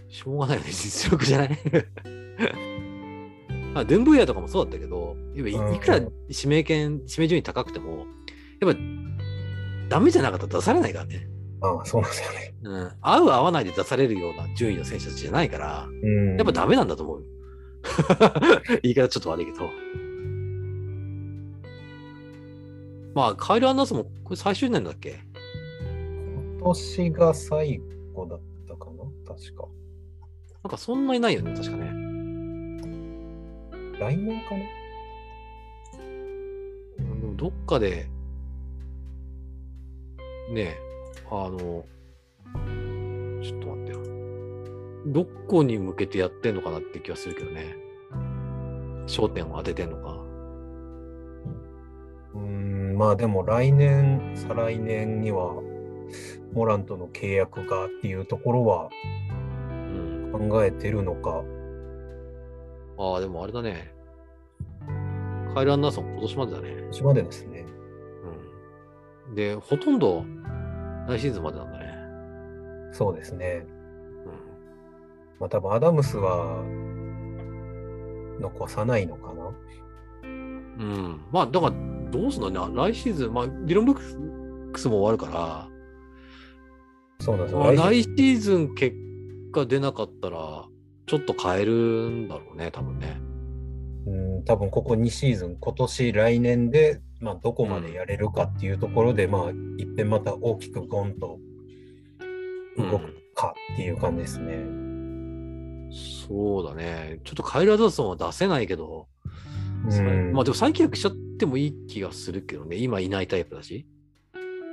しょうがないよね、実力じゃない？あデンブーヤとかもそうだったけど、やっぱうんいいくら指名権、指名順位高くても、やっぱダメじゃなかったら出されないからね。ああ、そうなんですよね。うん。合う合わないで出されるような順位の選手たちじゃないから、うん。やっぱダメなんだと思うよ。言い方ちょっと悪いけど。まあ、カイル・アンダーソンもこれ最終年だっけ？今年が最後だったかな？確か。なんかそんなにないよね、確かね。来年かな？うんでもどっかで、ねえ、あの、ちょっと待ってよ。どこに向けてやってんのかなって気がするけどね。焦点を当ててんのか。うーん、まあでも来年、再来年には、モランとの契約がっていうところはうん。考えてるのか。ああ、でもあれだね。カイル・アンダーソン今年までだね。今年までですね。うん。で、ほとんど来シーズンまでなんだね。そうですね。うん。まあ多分アダムスは残さないのかな。うん。まあ、だから、どうすんのね。来シーズン、まあ、ディロンブックスも終わるから、そうなんですよ。まあ来シーズン結果出なかったら、ちょっと変えるんだろうね、多分ね。うん、多分ここ2シーズン、今年、来年で、まあ、どこまでやれるかっていうところで、まあ、いっぺんまた大きくゴンと動くかっていう感じですね。そうだね。ちょっとカイル・アダソンは出せないけど、うんまあでも再契約しちゃってもいい気がするけどね。今いないタイプだし。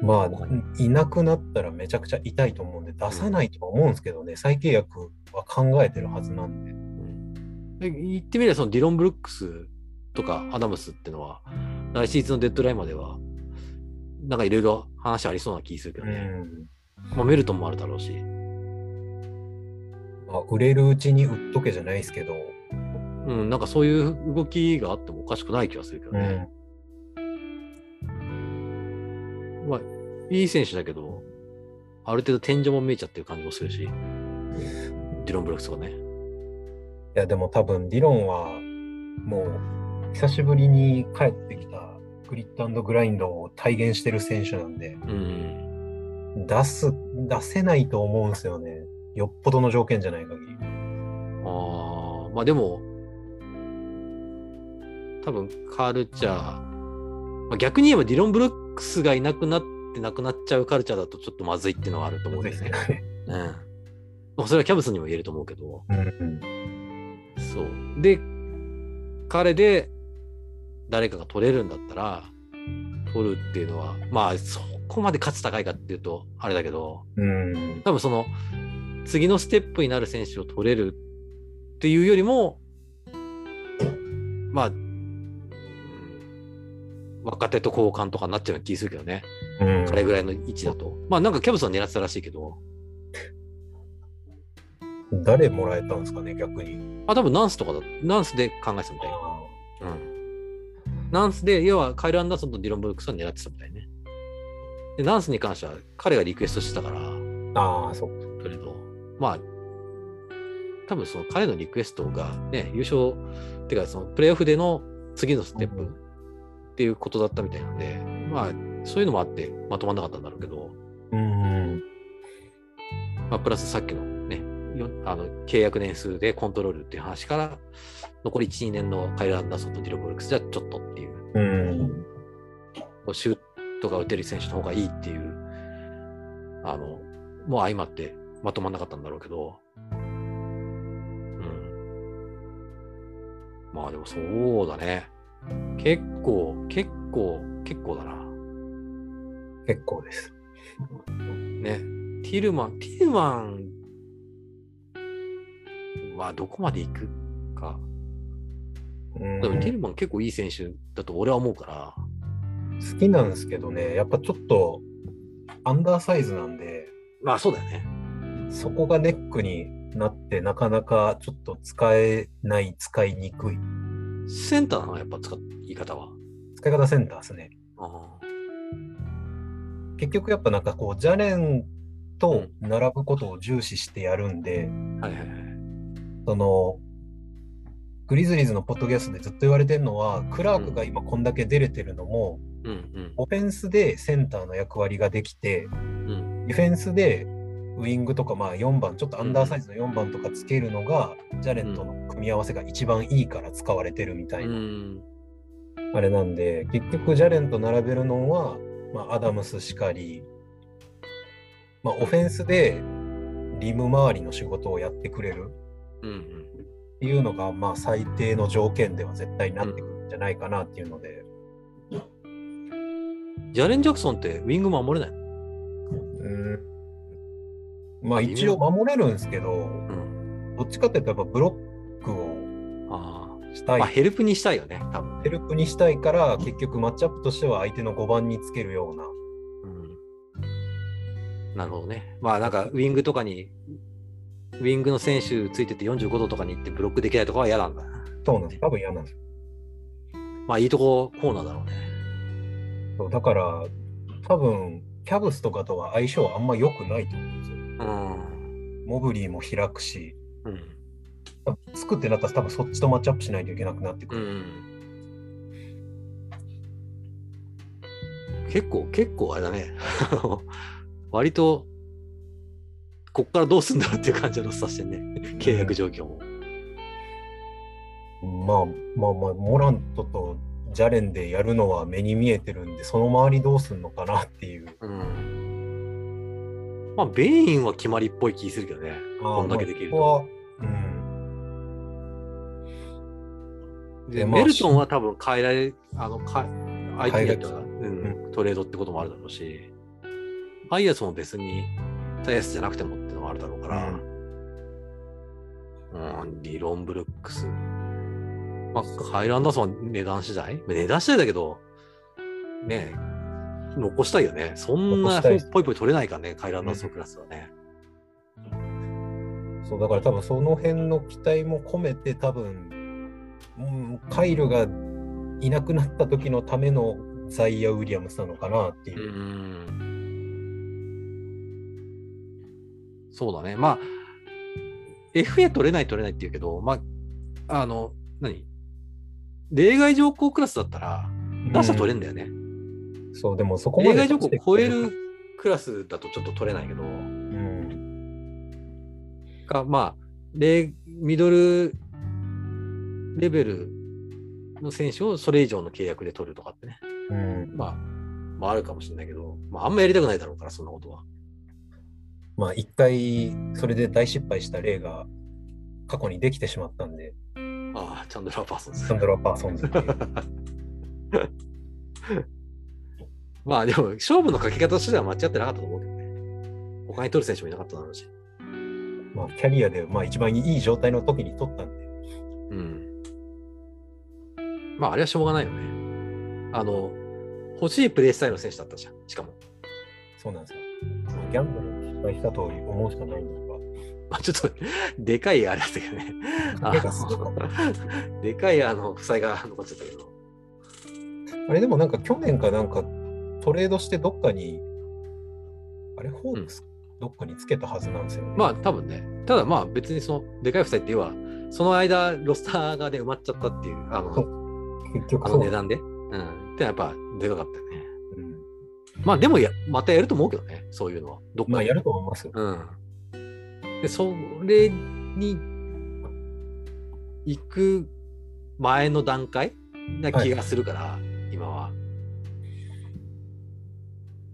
まあ、いなくなったらめちゃくちゃ痛いと思うんで、出さないとは思うんですけどね、再契約は考えてるはずなんで。で言ってみれば、そのディロン・ブルックスとかアダムスってのは、来シーズンのデッドラインまでは、なんかいろいろ話ありそうな気するけどうね。んまあメルトンもあるだろうし。まあ、売れるうちに売っとけじゃないですけど、うん、なんかそういう動きがあってもおかしくない気がするけどね。まあ、いい選手だけど、ある程度天井も見えちゃってる感じもするし、ディロン・ブルックスがね。いや、でも多分ディロンは、もう、久しぶりに帰ってきたグリッドグラインドを体現してる選手なんで、うん。出す、出せないと思うんですよね。よっぽどの条件じゃない限り。ああ、まあでも、多分カルチャー、まあ、逆に言えばディロン・ブルックスがいなくなってなくなっちゃうカルチャーだとちょっとまずいっていうのはあると思うんですけど、ね。うん。まあそれはキャブスにも言えると思うけど、うんそう。で、彼で誰かが取れるんだったら、取るっていうのは、まあそこまで価値高いかっていうとあれだけど、うん。うん。多分その次のステップになる選手を取れるっていうよりも、まあ、うん若手と交換とかになっちゃう気するけどね。うん彼ぐらいの位置だと。まあなんかキャブスは狙ってたらしいけど、誰もらえたんですかね、逆に。あ、多分ナンスとかだ、ナンスで考えてたみたい。うん。ナンスで、要はカイル・アンダーソンとディロン・ブルックスは狙ってたみたいね。で、ナンスに関しては彼がリクエストしてたから、ああ、そっか。けれど、まあ、多分その彼のリクエストがね、優勝、ってかそのプレーオフでの次のステップっていうことだったみたいなんで、まあ、そういうのもあってまとまんなかったんだろうけど、うん。まあ、プラスさっきのあの契約年数でコントロールっていう話から、残り1、2年のカイル・アンダーソンとディロン・ブルックスじゃちょっとっていう、うん。こうシュートが打てる選手の方がいいっていう、あの、もう相まってまとまんなかったんだろうけど、うん。まあでもそうだね。結構、結構、結構だな。結構です。ね。ティルマン、ティルマンはどこまで行く？か。うんでもティルマン結構いい選手だと俺は思うから。好きなんですけどね、やっぱちょっとアンダーサイズなんで、まあそうだよね。そこがネックになって、なかなかちょっと使えない、使いにくい。センターなの？やっぱ使っ言い方は。使い方センターですね。あ結局やっぱなんかこう、ジャレンと並ぶことを重視してやるんで、あはいはいはい。その、グリズリーズのポッドキャストでずっと言われてるのは、クラークが今こんだけ出れてるのも、うんうん。オフェンスでセンターの役割ができて、うんディフェンスでウイングとかまあ4番、ちょっとアンダーサイズの4番とかつけるのが、ジャレットの組み合わせが一番いいから使われてるみたいな、うん。あれなんで、結局ジャレンと並べるのは、まあ、アダムスしかり、まあ、オフェンスでリム周りの仕事をやってくれる。っていうのが、まあ、最低の条件では絶対になってくるんじゃないかなっていうので、ジャレン・ジャクソンってウィング守れないの？うん、まあ一応守れるんですけど、うん。どっちかっていうとやっぱブロックをああ。したい、まあヘルプにしたいよね、多分ね。ヘルプにしたいから、結局マッチアップとしては相手の5番につけるような。うん。なるほどね。まあなんかウィングとかに、ウィングの選手ついてて45度とかに行ってブロックできないとかは嫌なんだ。そうなんです。多分嫌なんですよ。まあいいとこコーナーだろうね。そうだから、多分キャブスとかとは相性はあんま良くないと思うんですよ。うん。モブリーも開くし、うん。作ってなったら多分そっちとマッチアップしないといけなくなってくうる。ん。結構、結構あれだね。割とこっからどうすんだろうっていう感じのロスターしてね、契約状況も。まあまあまあ、モラントとジャレンでやるのは目に見えてるんで、その周りどうすんのかなっていう。うん。まあ、ベインは決まりっぽい気するけどね。こんだけできると。まあうん。で、でまあメルトンは多分変えられ、あの、か相手によっては、海うん、トレードってこともあるだろうし、アイアスも別にタイアスじゃなくてももあるだろうから、うん、リロン・ブルックス。まあ、カイル・アンダーソンは値段次第？値段次第だけど、ねえ、残したいよね。そんな残したいですポイポイ取れないからね、カイル・アンダーソンクラスはね。そうだから多分その辺の期待も込めて多分、うん、カイルがいなくなった時のためのザイア・ウィリアムスなのかなっていうう。そうだね。まあ、FA 取れない取れないって言うけど、まあ、あの、何？例外条項クラスだったら、打者取れんだよね。そう、でもそこまで。例外条項超えるクラスだとちょっと取れないけど、うん。か、まあ、例ミドルレベルの選手をそれ以上の契約で取るとかってね。うん。まあ、まああるかもしれないけど、まああんまやりたくないだろうから、そんなことは。まあ一回それで大失敗した例が過去にできてしまったんで、ああ、チャンドラー・パーソンズサン。ドラ・パーソンズ。まあでも、勝負のかけ方としては間違ってなかったと思うけどね。他に取る選手もいなかっただろうし。まあキャリアでまあ一番いい状態の時に取ったんで。うん。まあ、あれはしょうがないよね。あの、欲しいプレースタイルの選手だったじゃん。しかも。そうなんですよ。ギャンブルに失敗したと思うしかないんですが。まあ、ちょっと、でかいあれだったけどね。でかいあの、負債が残っちゃったけど。あれでもなんか去年かなんかトレードしてどっかに、あれ、ホークスどっかにつけたはずなんですよね。まあ、多分ね。ただまあ、別にその、でかい負債っていうのは、その間、ロスターがね、埋まっちゃったっていう、あその、結局あの値段で。うん。ってやっぱ、でかかったよね。うんまあ、でもや、またやると思うけどね。そういうのは。どっかでまあやると思いますよ。うん。で、それに行く前の段階な気がするから、今は。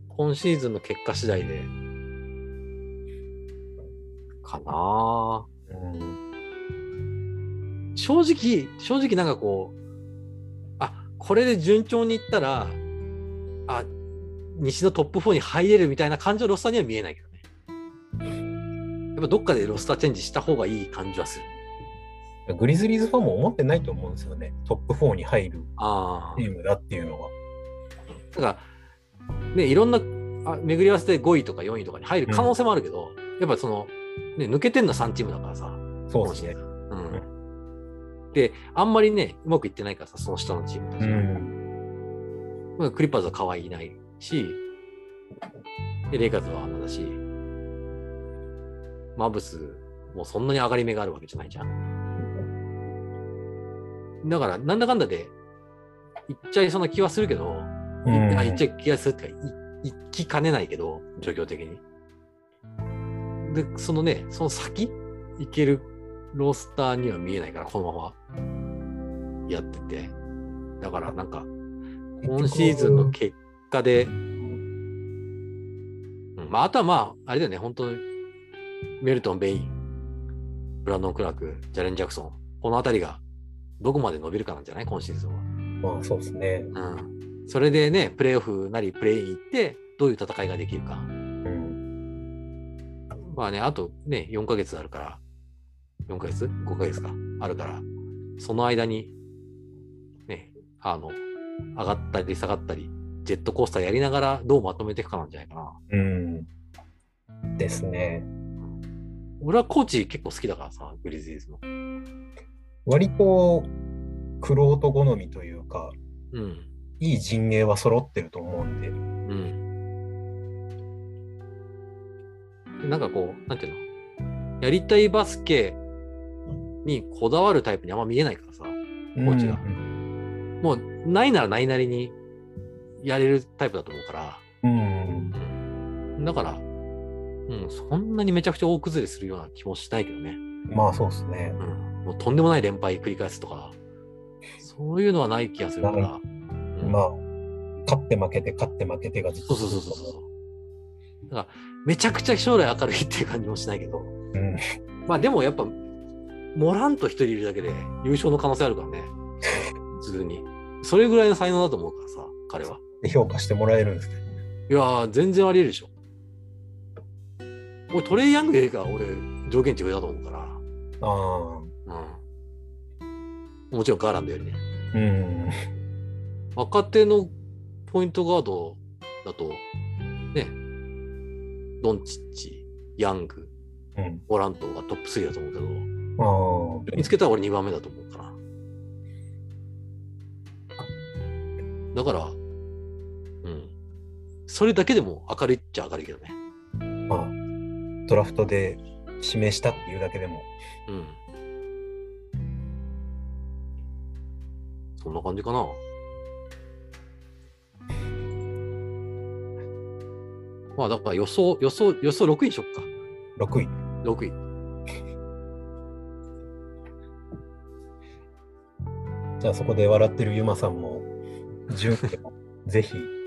今シーズンの結果次第で、かなうん正直、正直なんかこう、あ、これで順調にいったら、あ、西のトップ4に入れるみたいな感じのロスターには見えないけどね。やっぱどっかでロスターチェンジした方がいい感じはする。グリズリーズファンも思ってないと思うんですよね。トップ4に入るああチ。ームだっていうのは。だから、ね、いろんなあ巡り合わせで5位とか4位とかに入る可能性もあるけど、やっぱその、ね、抜けてんのは3チームだからさ。そうですね。うん。で、あんまりね、うまくいってないからさ、その下のチームたちうは。ん。まあクリッパーズは可愛いないし、でレイカーズはまだし、マブスもそんなに上がり目があるわけじゃないじゃん。だから、なんだかんだで、いっちゃいそうな気はするけど、ういっちゃい気がするってか、いいきかねないけど、状況的に。で、そのね、その先、いけるロースターには見えないから、このままやってて。だから、なんか、今シーズンの結果で、うんまあ、あとはまあ、あれだよね、本当にメルトン、ベイン、ブランドン・クラーク、ジャレン・ジャクソン、このあたりがどこまで伸びるかなんじゃない？今シーズンは。まあそうですね。うん。それでね、プレーオフなりプレイに行って、どういう戦いができるか。うん。まあね、あとね、4ヶ月あるから、4ヶ月 ?5 ヶ月か。あるから、その間に、ね、あの、上がったり下がったり、ジェットコースターやりながらどうまとめていくかなんじゃないかな。うん。ですね。俺はコーチ結構好きだからさ、グリズリーズの。割と、クロート好みというか、うん。いい陣営は揃ってると思うんで。うん。なんかこう、なんていうの？やりたいバスケにこだわるタイプにあんま見えないからさ。コーチがもう、ないならないなりにやれるタイプだと思うから。うん。だから、うん。うん、そんなにめちゃくちゃ大崩れするような気もしないけどね。まあそうですね。うん、もうとんでもない連敗繰り返すとか、そういうのはない気がするから。うんまあ、勝って負けて、勝って負けてがずっとそうそうそうそう。だから、めちゃくちゃ将来明るいっていう感じもしないけど、うん。まあでもやっぱ、モランと一人いるだけで優勝の可能性あるからね。普通に。それぐらいの才能だと思うからさ、彼は。で評価してもらえるんですね。いやー、全然あり得るでしょ。俺、トレイヤングよりか俺、条件値上だと思うから。あうん。もちろんガーランドよりね。あ。うん。若手のポイントガードだと、ね、ドンチッチ、ヤング、うん。オラントがトップ3だと思うけど、ああ。見つけたら俺2番目だと思うから。だから、うん。それだけでも明るいっちゃ明るいけどね。まあ、ドラフトで指名したっていうだけでも。うん。そんな感じかな。まあだから予想、予想、予想6位にしよっか。6位。6位。じゃあそこで笑ってるユマさんも、順位をぜひ。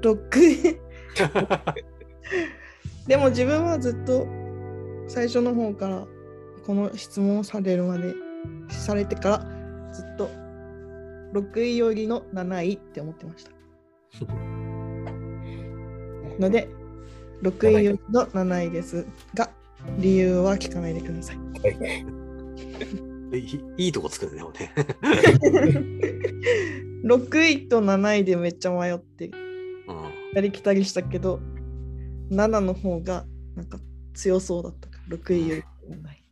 6 でも自分はずっと最初の方からこの質問をされるまでされてからずっと6位よりの7位って思ってました。ので6位よりの7位ですが理由は聞かないでください。いいいいとこつくね、でもね。6位と7位でめっちゃ迷ってうん。やりきたりしたけど7の方がなんか強そうだったから6位よりの7位。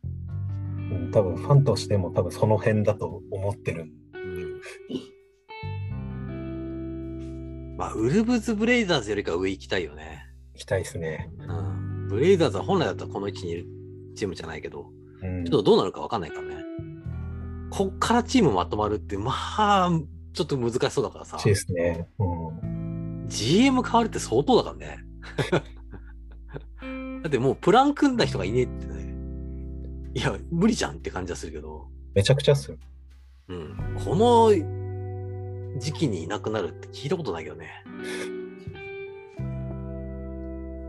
うん多分ファンとしても多分その辺だと思ってる。うんまあ、ウルブズ・ブレイザーズよりか上行きたいよね。行きたいですね。うん。ブレイザーズは本来だったらこの位置にいるチームじゃないけど、うんちょっとどうなるか分かんないからね。こっからチームまとまるって、まあ、ちょっと難しそうだからさ。欲しいですね。うん。GM 変わるって相当だからね。だってもうプラン組んだ人がいねえってね。いや、無理じゃんって感じはするけど、めちゃくちゃっすよ。うん。この時期にいなくなるって聞いたことないけどね。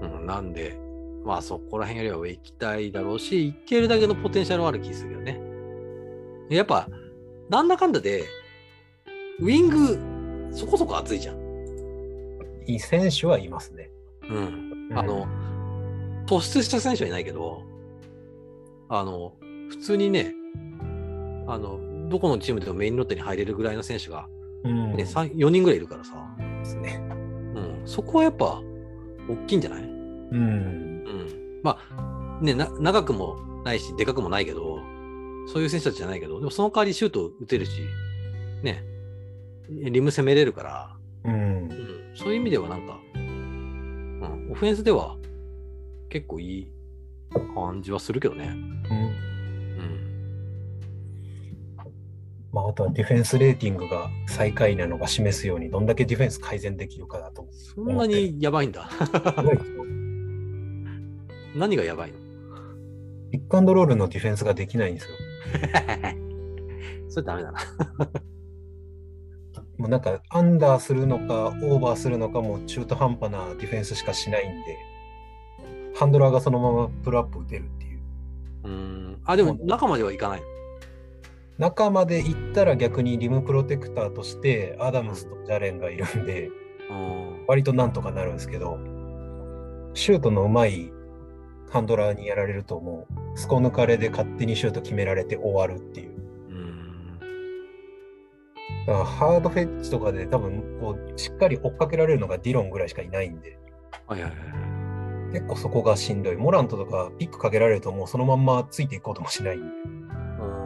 うん、なんで、まあそこら辺よりは上行きたいだろうし、行けるだけのポテンシャルはある気するよね。やっぱ、なんだかんだで、ウィング、そこそこ熱いじゃん。いい選手はいますね。うん。うんあの、突出した選手はいないけど、あの、普通にね、あの、どこのチームでもメインロッテに入れるぐらいの選手が、うん。ね、3 4人ぐらいいるからさ、ですね。うん、そこはやっぱ、大きいんじゃない？うん。うん。まあ、ね、な長くもないし、でかくもないけど、そういう選手たちじゃないけど、でもその代わりシュート打てるし、ね、リム攻めれるから、うんう。ん、そういう意味ではなんか、うん、オフェンスでは結構いい感じはするけどね。うんうん。まあ、あとはディフェンスレーティングが最下位なのが示すように、どんだけディフェンス改善できるかだと思そんなにやばいんだ。何がやばいの？ピックアンドロールのディフェンスができないんですよ。それダメだな。もうなんか、アンダーするのか、オーバーするのかも中途半端なディフェンスしかしないんで、ハンドラーがそのままプルアップ打てるっていう。うん。あ、でも中まではいかない。中まで行ったら逆にリムプロテクターとしてアダムスとジャレンがいるんで、うん。割となんとかなるんですけど、シュートのうまいハンドラーにやられるともう、スコ抜かれで勝手にシュート決められて終わるっていう。うん。だからハードフェッジとかで多分こうしっかり追っかけられるのがディロンぐらいしかいないんで、はいはいはい。結構そこがしんどい。モラントとかピックかけられるともうそのまんまついていこうともしないんで。うん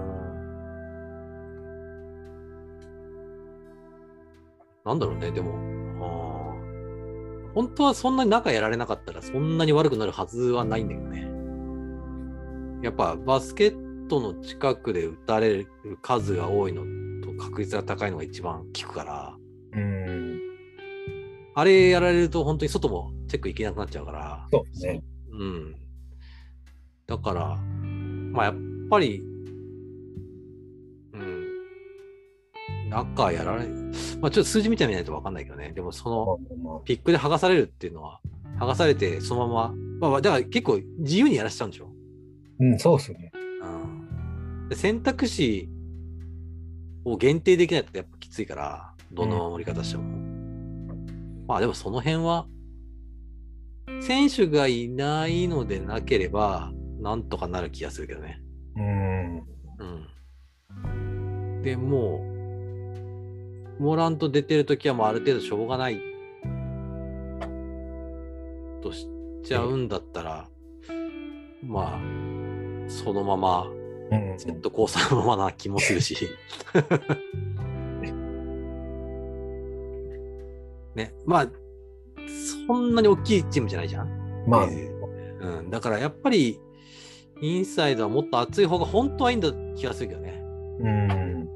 なんだろうね、でも、本当はそんなに中やられなかったらそんなに悪くなるはずはないんだけどね。やっぱバスケットの近くで打たれる数が多いのと確率が高いのが一番効くから、うん。あれやられると本当に外もチェックいけなくなっちゃうから、そうですね。うん。だから、まあやっぱり、うん。中やられ、まあちょっと数字見てみないと分かんないけどね。でもその、ピックで剥がされるっていうのは、剥がされてそのまま、まあだから結構自由にやらせちゃうんでしょ？うん、そうですよね。うん。で選択肢を限定できないとやっぱきついから、どんな守り方しても。まあでもその辺は、選手がいないのでなければ、なんとかなる気がするけどね。うん。うん。でもう、モランと出てるときはもうある程度しょうがないとしちゃうんだったら、まあ、そのまま、うん。ジェットコースターのままな気もするし。ね、まあ、そんなに大きいチームじゃないじゃん。まあ、えーうん、だからやっぱり、インサイドはもっと熱い方が本当はいいんだ気がするけどね。うん。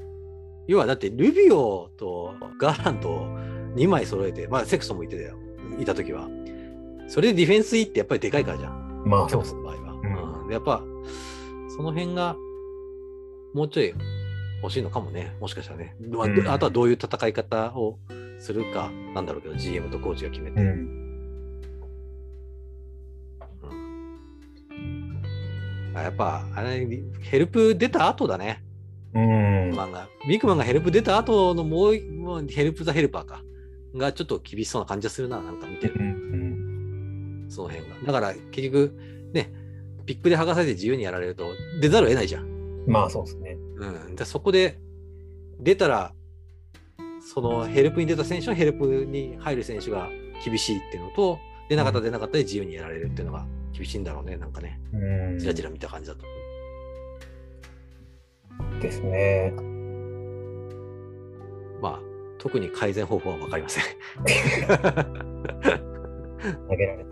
要はだってルビオとガーランドを2枚揃えて、まあセクソンもいてたよ、いた時は。それでディフェンスいいってやっぱりでかいからじゃん、まあ、キャプそうですスの場合は。うんうんでやっぱ、その辺がもうちょい欲しいのかもね、もしかしたらね。まあうんあとはどういう戦い方をするかなんだろうけど、GM とコーチが決めて。うん。あやっぱ、あれ、ヘルプ出た後だね。うん。漫画。ビッグマンがヘルプ出た後のもう一、もう help the helper か。がちょっと厳しそうな感じがするな、なんか見てる。うん。その辺が。だから結局、ね、ピックで剥がされて自由にやられると出ざるを得ないじゃん。まあ、そうですね。うん。でそこで出たら、そのヘルプに出た選手のヘルプに入る選手が厳しいっていうのと、出なかったら出なかったで自由にやられるっていうのが厳しいんだろうね、なんかね。うん。じらじら見た感じだと。ですね。まあ、特に改善方法は分かりません。投げられ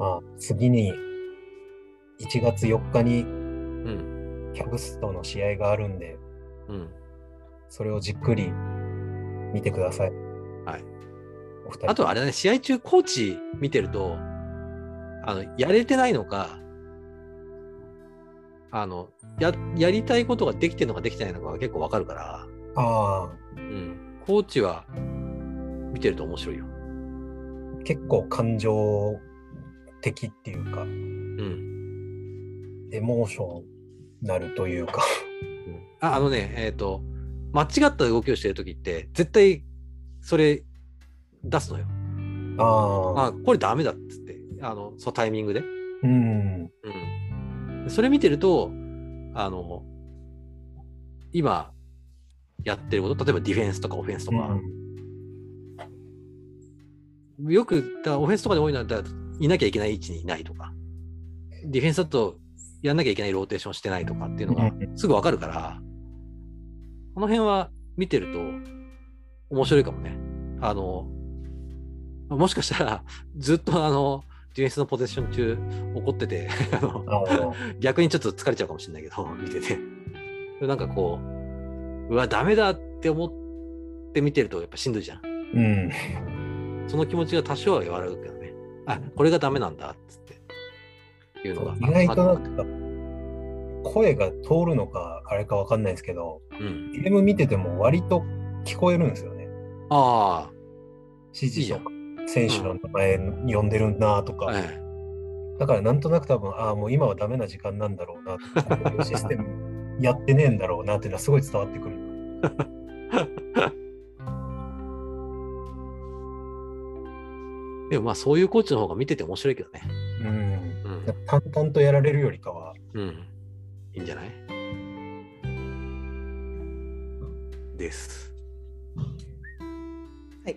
まあ、次に、1月4日にうん。キャブスとの試合があるんで、うん。それをじっくり見てください。はい。お二人。あとあれだね、試合中コーチ見てると、あの、やれてないのか、あの、や、やりたいことができてるのかできてないのかが結構わかるから、あうん。コーチは見てると面白いよ。あ、結構感情的っていうか、うん。エモーショナルというか、あ、あのね、えっ、と、間違った動きをしてるときって、絶対、それ、出すのよ。ああ、あ、これダメだっつって、あの、そのタイミングで。うん、うん。それ見てると、あの、今やってること、例えばディフェンスとかオフェンスとか、よく、だオフェンスとかで多いのは、いなきゃいけない位置にいないとか、ディフェンスだとやんなきゃいけないローテーションしてないとかっていうのがうんすぐわかるから、この辺は見てると面白いかもね。あの、もしかしたらずっとあの、ディフェンスのポゼッション中怒ってて、あの逆にちょっと疲れちゃうかもしれないけど、見てて。なんかこう、うわ、ダメだって思って見てるとやっぱしんどいじゃん。うん、その気持ちが多少は和らぐけどね。あ、これがダメなんだっつって。いうのが。意外とあなんか、声が通るのか、あれかわかんないですけど、うん。ゲーム見てても割と聞こえるんですよね。あ指示とか、選手の名前呼んでるなとあ、か、えだからなんとなく多分、ああ、もう今はダメな時間なんだろうなとか、こういうシステムやってねえんだろうなっていうのはすごい伝わってくる。でもまあそういうコーチの方が見てて面白いけどね。うん。うん。淡々とやられるよりかは、うん。いいんじゃない？です。はい。